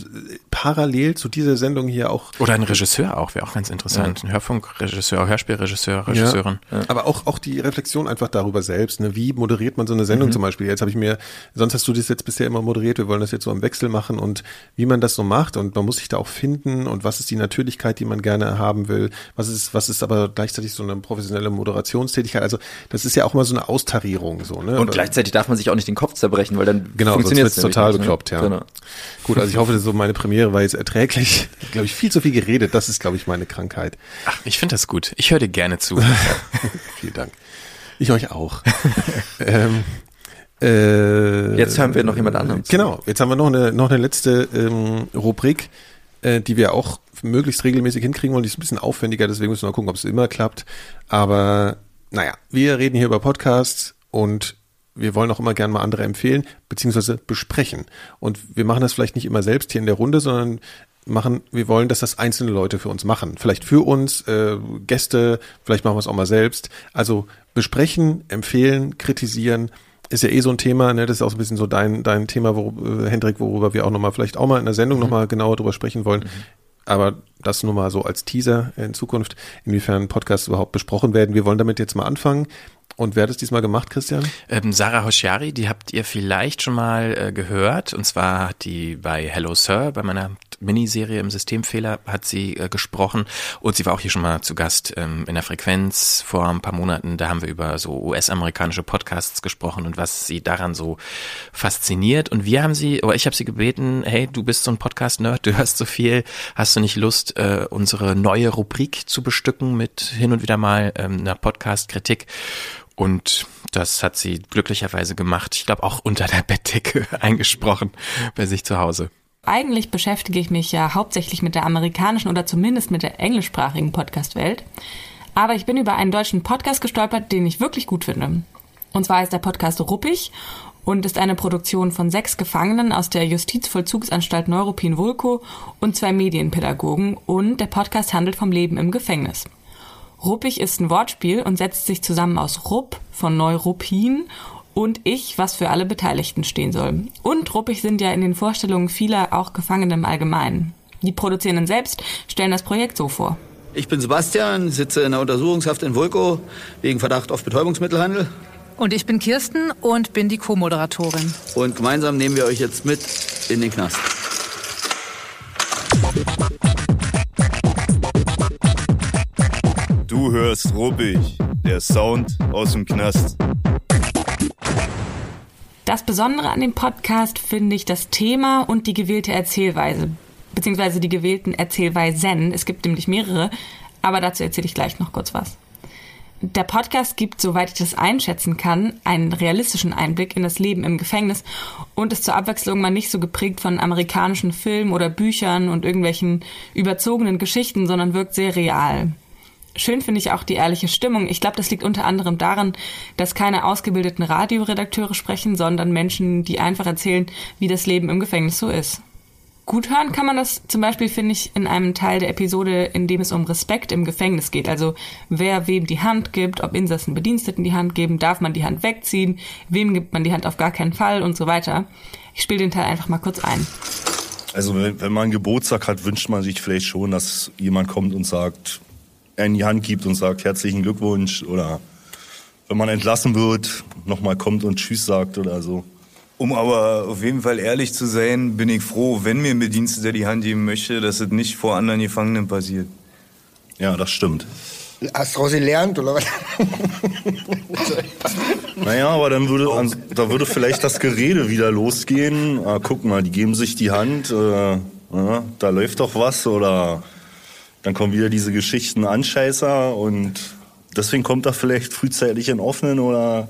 parallel zu dieser Sendung hier auch... Oder ein Regisseur auch, wäre auch ganz interessant. Ein Hörfunkregisseur, Hörspielregisseur, Regisseurin. Aber auch, auch die Reflexion einfach darüber selbst, ne? wie moderiert man so eine Sendung mhm. zum Beispiel? Jetzt habe ich mir, sonst hast du das jetzt bisher immer moderiert, wir wollen das jetzt so im Wechsel machen und wie man das so macht und man muss sich da auch finden und was ist die Natürlichkeit, die man gerne haben will, was ist, was ist aber gleichzeitig so eine professionelle Moderationstätigkeit. Also das ist ja auch mal so eine Austarierung so. Ne? Und gleichzeitig darf man sich auch nicht den Kopf zerbrechen, weil dann genau, funktioniert es total nicht, ne? bekloppt. Ja. Genau. Gut, also ich hoffe, so meine Premiere war jetzt erträglich. Glaube ich viel zu viel geredet. Das ist, glaube ich, meine Krankheit. Ach, ich finde das gut. Ich höre dir gerne zu. Vielen Dank. Ich euch auch. ähm, äh, jetzt hören wir noch jemand anderen. Zu. Genau. Jetzt haben wir noch eine noch eine letzte ähm, Rubrik äh, die wir auch möglichst regelmäßig hinkriegen wollen. Die ist ein bisschen aufwendiger, deswegen müssen wir mal gucken, ob es immer klappt. Aber naja, wir reden hier über Podcasts und wir wollen auch immer gerne mal andere empfehlen, beziehungsweise besprechen. Und wir machen das vielleicht nicht immer selbst hier in der Runde, sondern machen, wir wollen, dass das einzelne Leute für uns machen. Vielleicht für uns, äh, Gäste, vielleicht machen wir es auch mal selbst. Also besprechen, empfehlen, kritisieren ist ja eh so ein Thema, ne? Das ist auch so ein bisschen so dein, dein Thema, wo, äh, Hendrik, worüber wir auch nochmal, vielleicht auch mal in der Sendung mhm. nochmal genauer drüber sprechen wollen. Mhm. Aber das nur mal so als Teaser in Zukunft, inwiefern Podcasts überhaupt besprochen werden. Wir wollen damit jetzt mal anfangen. Und wer hat es diesmal gemacht, Christian? Ähm, Sarah Hoshiari, die habt ihr vielleicht schon mal äh, gehört. Und zwar hat die bei Hello Sir, bei meiner Miniserie im Systemfehler, hat sie äh, gesprochen. Und sie war auch hier schon mal zu Gast ähm, in der Frequenz vor ein paar Monaten. Da haben wir über so US-amerikanische Podcasts gesprochen und was sie daran so fasziniert. Und wir haben sie, oder ich habe sie gebeten, hey, du bist so ein Podcast-Nerd, du hörst so viel, hast du nicht Lust, äh, unsere neue Rubrik zu bestücken mit hin und wieder mal ähm, einer Podcast-Kritik? Und das hat sie glücklicherweise gemacht. Ich glaube auch unter der Bettdecke eingesprochen bei sich zu Hause. Eigentlich beschäftige ich mich ja hauptsächlich mit der amerikanischen oder zumindest mit der englischsprachigen Podcast-Welt. Aber ich bin über einen deutschen Podcast gestolpert, den ich wirklich gut finde. Und zwar ist der Podcast Ruppig und ist eine Produktion von sechs Gefangenen aus der Justizvollzugsanstalt Neuruppin Vulko und zwei Medienpädagogen und der Podcast handelt vom Leben im Gefängnis. Ruppig ist ein Wortspiel und setzt sich zusammen aus Rupp von Neuruppin und ich, was für alle Beteiligten stehen soll. Und ruppig sind ja in den Vorstellungen vieler auch Gefangene im Allgemeinen. Die Produzierenden selbst stellen das Projekt so vor. Ich bin Sebastian, sitze in der Untersuchungshaft in Vulko wegen Verdacht auf Betäubungsmittelhandel. Und ich bin Kirsten und bin die Co-Moderatorin. Und gemeinsam nehmen wir euch jetzt mit in den Knast. Du hörst ruppig, der Sound aus dem Knast. Das Besondere an dem Podcast finde ich das Thema und die gewählte Erzählweise, beziehungsweise die gewählten Erzählweisen. Es gibt nämlich mehrere, aber dazu erzähle ich gleich noch kurz was. Der Podcast gibt, soweit ich das einschätzen kann, einen realistischen Einblick in das Leben im Gefängnis und ist zur Abwechslung mal nicht so geprägt von amerikanischen Filmen oder Büchern und irgendwelchen überzogenen Geschichten, sondern wirkt sehr real. Schön finde ich auch die ehrliche Stimmung. Ich glaube, das liegt unter anderem daran, dass keine ausgebildeten Radioredakteure sprechen, sondern Menschen, die einfach erzählen, wie das Leben im Gefängnis so ist. Gut hören kann man das zum Beispiel, finde ich, in einem Teil der Episode, in dem es um Respekt im Gefängnis geht. Also wer wem die Hand gibt, ob Insassen Bediensteten die Hand geben, darf man die Hand wegziehen, wem gibt man die Hand auf gar keinen Fall und so weiter. Ich spiele den Teil einfach mal kurz ein. Also wenn, wenn man Geburtstag hat, wünscht man sich vielleicht schon, dass jemand kommt und sagt, in die Hand gibt und sagt herzlichen Glückwunsch oder wenn man entlassen wird, nochmal kommt und Tschüss sagt oder so. Um aber auf jeden Fall ehrlich zu sein, bin ich froh, wenn mir ein Bediensteter die Hand geben möchte, dass es nicht vor anderen Gefangenen passiert. Ja, das stimmt. Hast du gelernt oder was? naja, aber dann würde, da würde vielleicht das Gerede wieder losgehen. Ah, guck mal, die geben sich die Hand, äh, ja, da läuft doch was oder dann kommen wieder diese Geschichten Anscheißer und deswegen kommt er vielleicht frühzeitig in Offenen oder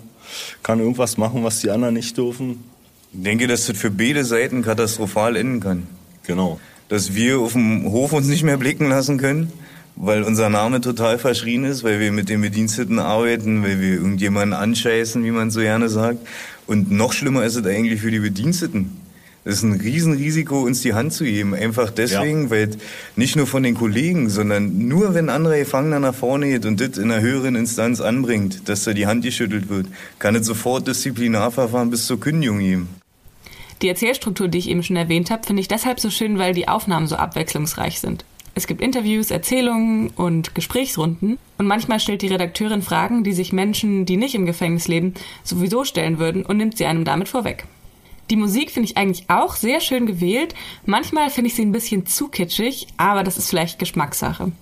kann irgendwas machen, was die anderen nicht dürfen. Ich denke, dass das für beide Seiten katastrophal enden kann. Genau. Dass wir auf dem Hof uns nicht mehr blicken lassen können, weil unser Name total verschrien ist, weil wir mit den Bediensteten arbeiten, weil wir irgendjemanden anscheißen, wie man so gerne sagt. Und noch schlimmer ist es eigentlich für die Bediensteten. Das ist ein Riesenrisiko, uns die Hand zu geben. Einfach deswegen, ja. weil nicht nur von den Kollegen, sondern nur wenn andere Gefangener nach vorne geht und das in einer höheren Instanz anbringt, dass da die Hand geschüttelt wird, kann es sofort Disziplinarverfahren bis zur Kündigung geben. Die Erzählstruktur, die ich eben schon erwähnt habe, finde ich deshalb so schön, weil die Aufnahmen so abwechslungsreich sind. Es gibt Interviews, Erzählungen und Gesprächsrunden und manchmal stellt die Redakteurin Fragen, die sich Menschen, die nicht im Gefängnis leben, sowieso stellen würden und nimmt sie einem damit vorweg. Die Musik finde ich eigentlich auch sehr schön gewählt. Manchmal finde ich sie ein bisschen zu kitschig, aber das ist vielleicht Geschmackssache.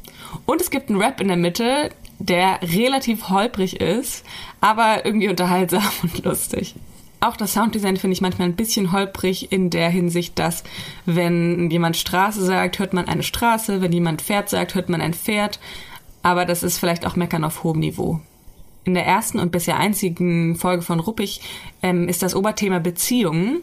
Und es gibt einen Rap in der Mitte, der relativ holprig ist, aber irgendwie unterhaltsam und lustig. Auch das Sounddesign finde ich manchmal ein bisschen holprig in der Hinsicht, dass wenn jemand Straße sagt, hört man eine Straße, wenn jemand Pferd sagt, hört man ein Pferd. Aber das ist vielleicht auch Meckern auf hohem Niveau in der ersten und bisher einzigen Folge von Ruppig ähm, ist das Oberthema Beziehungen.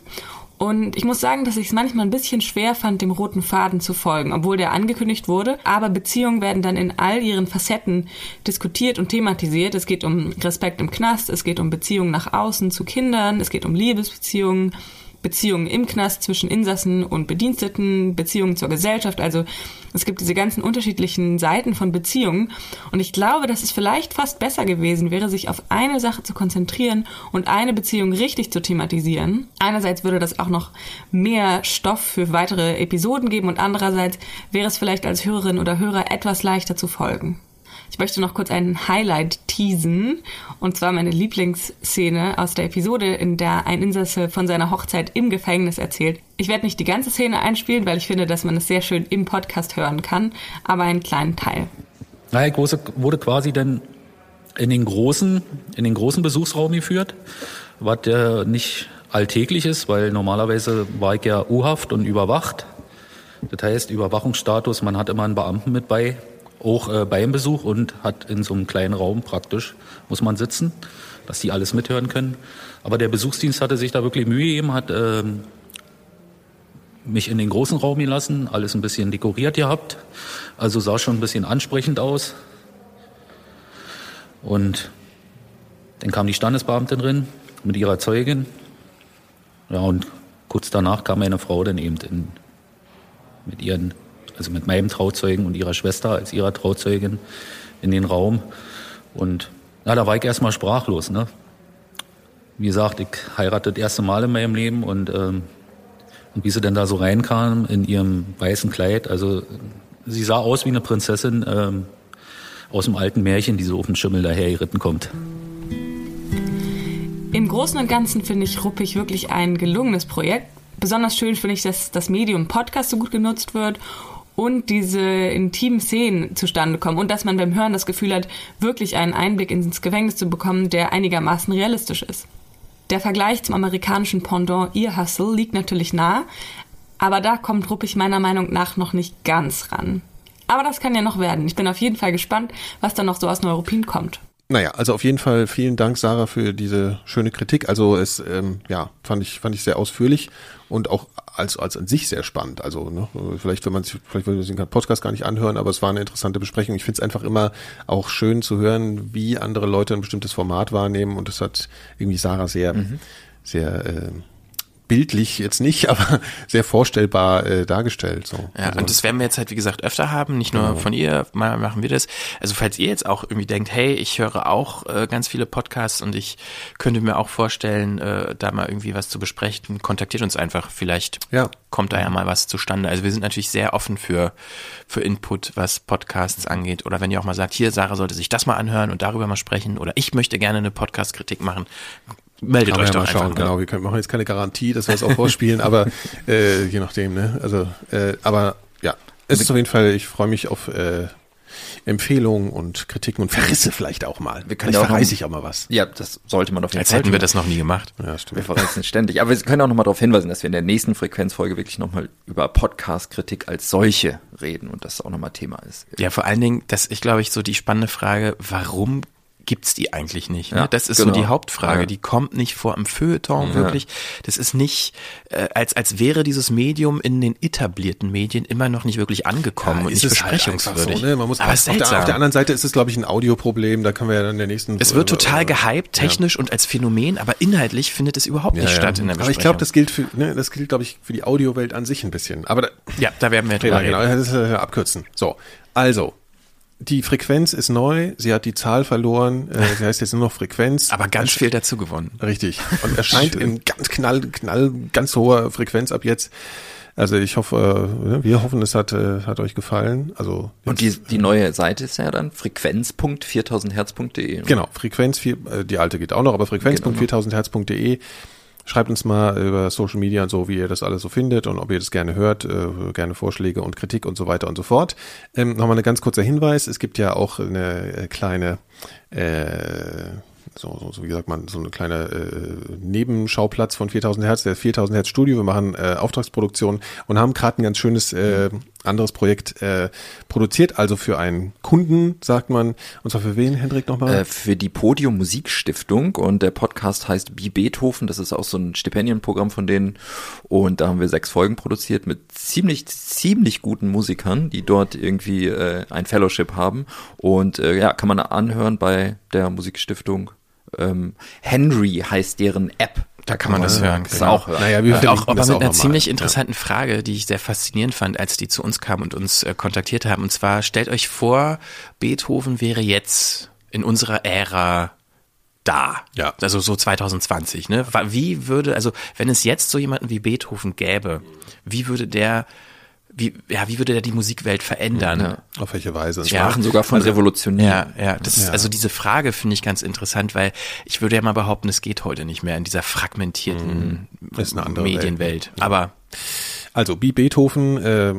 Und ich muss sagen, dass ich es manchmal ein bisschen schwer fand, dem roten Faden zu folgen, obwohl der angekündigt wurde. Aber Beziehungen werden dann in all ihren Facetten diskutiert und thematisiert. Es geht um Respekt im Knast, es geht um Beziehungen nach außen zu Kindern, es geht um Liebesbeziehungen, Beziehungen im Knast zwischen Insassen und Bediensteten, Beziehungen zur Gesellschaft. Also es gibt diese ganzen unterschiedlichen Seiten von Beziehungen. Und ich glaube, dass es vielleicht fast besser gewesen wäre, sich auf eine Sache zu konzentrieren und eine Beziehung richtig zu thematisieren. Einerseits würde das auch noch mehr Stoff für weitere Episoden geben und andererseits wäre es vielleicht als Hörerin oder Hörer etwas leichter zu folgen. Ich möchte noch kurz einen Highlight teasen. Und zwar meine Lieblingsszene aus der Episode, in der ein Insasse von seiner Hochzeit im Gefängnis erzählt. Ich werde nicht die ganze Szene einspielen, weil ich finde, dass man es sehr schön im Podcast hören kann, aber einen kleinen Teil. Naja, Große wurde quasi dann in den großen, in den großen Besuchsraum geführt, was ja nicht alltäglich ist, weil normalerweise war ich ja U-Haft und überwacht. Das heißt, Überwachungsstatus, man hat immer einen Beamten mit bei, auch äh, beim Besuch und hat in so einem kleinen Raum praktisch, muss man sitzen, dass die alles mithören können. Aber der Besuchsdienst hatte sich da wirklich Mühe gegeben, hat äh, mich in den großen Raum gelassen, alles ein bisschen dekoriert gehabt, also sah schon ein bisschen ansprechend aus. Und dann kam die Standesbeamtin drin mit ihrer Zeugin. Ja, und kurz danach kam meine Frau dann eben in, mit ihren also mit meinem Trauzeugen und ihrer Schwester als ihrer Trauzeugin in den Raum. Und na, da war ich erstmal sprachlos. Ne? Wie gesagt, ich heirate das erste Mal in meinem Leben und, ähm, und wie sie denn da so reinkam in ihrem weißen Kleid, also sie sah aus wie eine Prinzessin ähm, aus dem alten Märchen, die so auf den Schimmel daher geritten kommt. Im Großen und Ganzen finde ich Ruppig wirklich ein gelungenes Projekt. Besonders schön finde ich, dass das Medium Podcast so gut genutzt wird und diese intimen Szenen zustande kommen und dass man beim Hören das Gefühl hat, wirklich einen Einblick ins Gefängnis zu bekommen, der einigermaßen realistisch ist. Der Vergleich zum amerikanischen Pendant Ear Hustle liegt natürlich nah, aber da kommt Ruppig meiner Meinung nach noch nicht ganz ran. Aber das kann ja noch werden. Ich bin auf jeden Fall gespannt, was da noch so aus Neuruppin kommt. Naja, also auf jeden Fall vielen Dank, Sarah, für diese schöne Kritik. Also es, ähm, ja, fand ich, fand ich sehr ausführlich und auch als, als an sich sehr spannend. Also ne, vielleicht, wenn man sich, vielleicht will man sich den Podcast gar nicht anhören, aber es war eine interessante Besprechung. Ich finde es einfach immer auch schön zu hören, wie andere Leute ein bestimmtes Format wahrnehmen und das hat irgendwie Sarah sehr, mhm. sehr äh, bildlich jetzt nicht, aber sehr vorstellbar äh, dargestellt. So. Ja, also, und das werden wir jetzt halt, wie gesagt, öfter haben, nicht nur genau. von ihr, mal machen wir das. Also falls ihr jetzt auch irgendwie denkt, hey, ich höre auch äh, ganz viele Podcasts und ich könnte mir auch vorstellen, äh, da mal irgendwie was zu besprechen, kontaktiert uns einfach. Vielleicht ja. Kommt da ja mal was zustande. Also wir sind natürlich sehr offen für, für Input, was Podcasts angeht. Oder wenn ihr auch mal sagt, hier, Sarah sollte sich das mal anhören und darüber mal sprechen. Oder ich möchte gerne eine Podcast-Kritik machen meldet Kann euch doch mal schauen, einfach. Genau, wir können, machen jetzt keine Garantie, dass wir es auch vorspielen, aber äh, je nachdem, ne? Also, äh, aber ja, es ist auf jeden Fall, ich freue mich auf äh, Empfehlungen und Kritiken und Verrisse vielleicht auch mal. Wir können vielleicht verreiße ich auch mal was. Ja, das sollte man auf jeden Fall. Als hätten wir das noch nie gemacht. Ja, stimmt. Wir verreißen ständig. Aber wir können auch nochmal darauf hinweisen, dass wir in der nächsten Frequenzfolge wirklich nochmal über Podcast-Kritik als solche reden und das auch nochmal Thema ist. Ja, vor allen Dingen, das ich glaube ich so die spannende Frage, warum gibt's die eigentlich nicht. Ne? Ja, das ist genau. so die Hauptfrage. Ja. Die kommt nicht vor am Feuilleton Ja. wirklich. Das ist nicht, äh, als, als wäre dieses Medium in den etablierten Medien immer noch nicht wirklich angekommen und ist nicht es halt besprechungswürdig. so, ne? Man muss Aber auf, der, auf der anderen Seite ist es, glaube ich, ein Audioproblem. Da können wir ja dann in der nächsten. es wird total äh, gehypt, technisch und als Phänomen, aber inhaltlich findet es überhaupt nicht statt in der Aber Besprechung. ich glaube, das gilt für, ne, das gilt, glaube ich, für die Audiowelt an sich ein bisschen. Aber da, ja, da werden wir drüber ja, genau, reden. das ist äh, abkürzen. So, also die Frequenz ist neu. Sie hat die Zahl verloren. Äh, sie heißt jetzt nur noch Frequenz. Aber ganz viel dazu gewonnen. Richtig. Und erscheint in ganz knall, knall, ganz hoher Frequenz ab jetzt. Also ich hoffe, äh, wir hoffen, es hat, äh, hat euch gefallen. Also Und die, die neue Seite ist ja dann frequenz.4000herz.de. Genau, Frequenz, äh, die alte geht auch noch, aber frequenz.4000herz.de. Schreibt uns mal über Social Media und so, wie ihr das alles so findet und ob ihr das gerne hört, äh, gerne Vorschläge und Kritik und so weiter und so fort. Ähm, Nochmal ein ganz kurzer Hinweis, es gibt ja auch eine äh, kleine, äh, so, so, so wie sagt man, so eine kleine äh, Nebenschauplatz von 4000 Hertz, der 4000 Hertz Studio. Wir machen äh, Auftragsproduktion und haben gerade ein ganz schönes äh, anderes Projekt äh, produziert, also für einen Kunden, sagt man. Und zwar für wen, Hendrik, nochmal? Äh, für die Podium Musikstiftung und der Podcast heißt Bi Beethoven, das ist auch so ein Stipendienprogramm von denen und da haben wir sechs Folgen produziert mit ziemlich, ziemlich guten Musikern, die dort irgendwie äh, ein Fellowship haben und äh, ja, kann man anhören bei der Musikstiftung. Ähm, Henry heißt deren App. Da kann man das hören. Das genau. auch hören. Naja, wir Äh, auch, aber mit einer ziemlich Ja. interessanten Frage, die ich sehr faszinierend fand, als die zu uns kamen und uns äh, kontaktiert haben. Und zwar stellt euch vor, Beethoven wäre jetzt in unserer Ära da. Ja. Also so 2020, ne? Wie würde, also wenn es jetzt so jemanden wie Beethoven gäbe, wie würde der, wie, ja, wie würde der die Musikwelt verändern? Ja. Auf welche Weise? Sie sprachen sogar von revolutionär. Ja, ja, das ist, Ja. also diese Frage finde ich ganz interessant, weil ich würde ja mal behaupten, es geht heute nicht mehr in dieser fragmentierten Mhm. Medienwelt. Aber Also, Bi Beethoven, äh,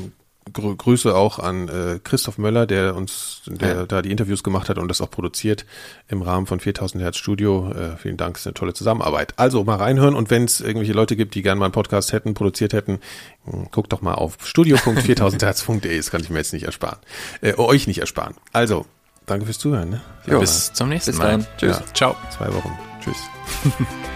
Grü Grüße auch an äh, Christoph Möller, der uns, der Ja. da die Interviews gemacht hat und das auch produziert im Rahmen von 4000 Hertz Studio. Äh, vielen Dank, ist eine tolle Zusammenarbeit. Also mal reinhören und wenn es irgendwelche Leute gibt, die gerne mal einen Podcast hätten, produziert hätten, mh, guckt doch mal auf studio.4000herz.de. Das kann ich mir jetzt nicht ersparen. Äh, euch nicht ersparen. Also, danke fürs Zuhören. Ne? Jo. bis zum nächsten Bis Mal. dahin. Tschüss. Ja. Ciao. Zwei Wochen. Tschüss.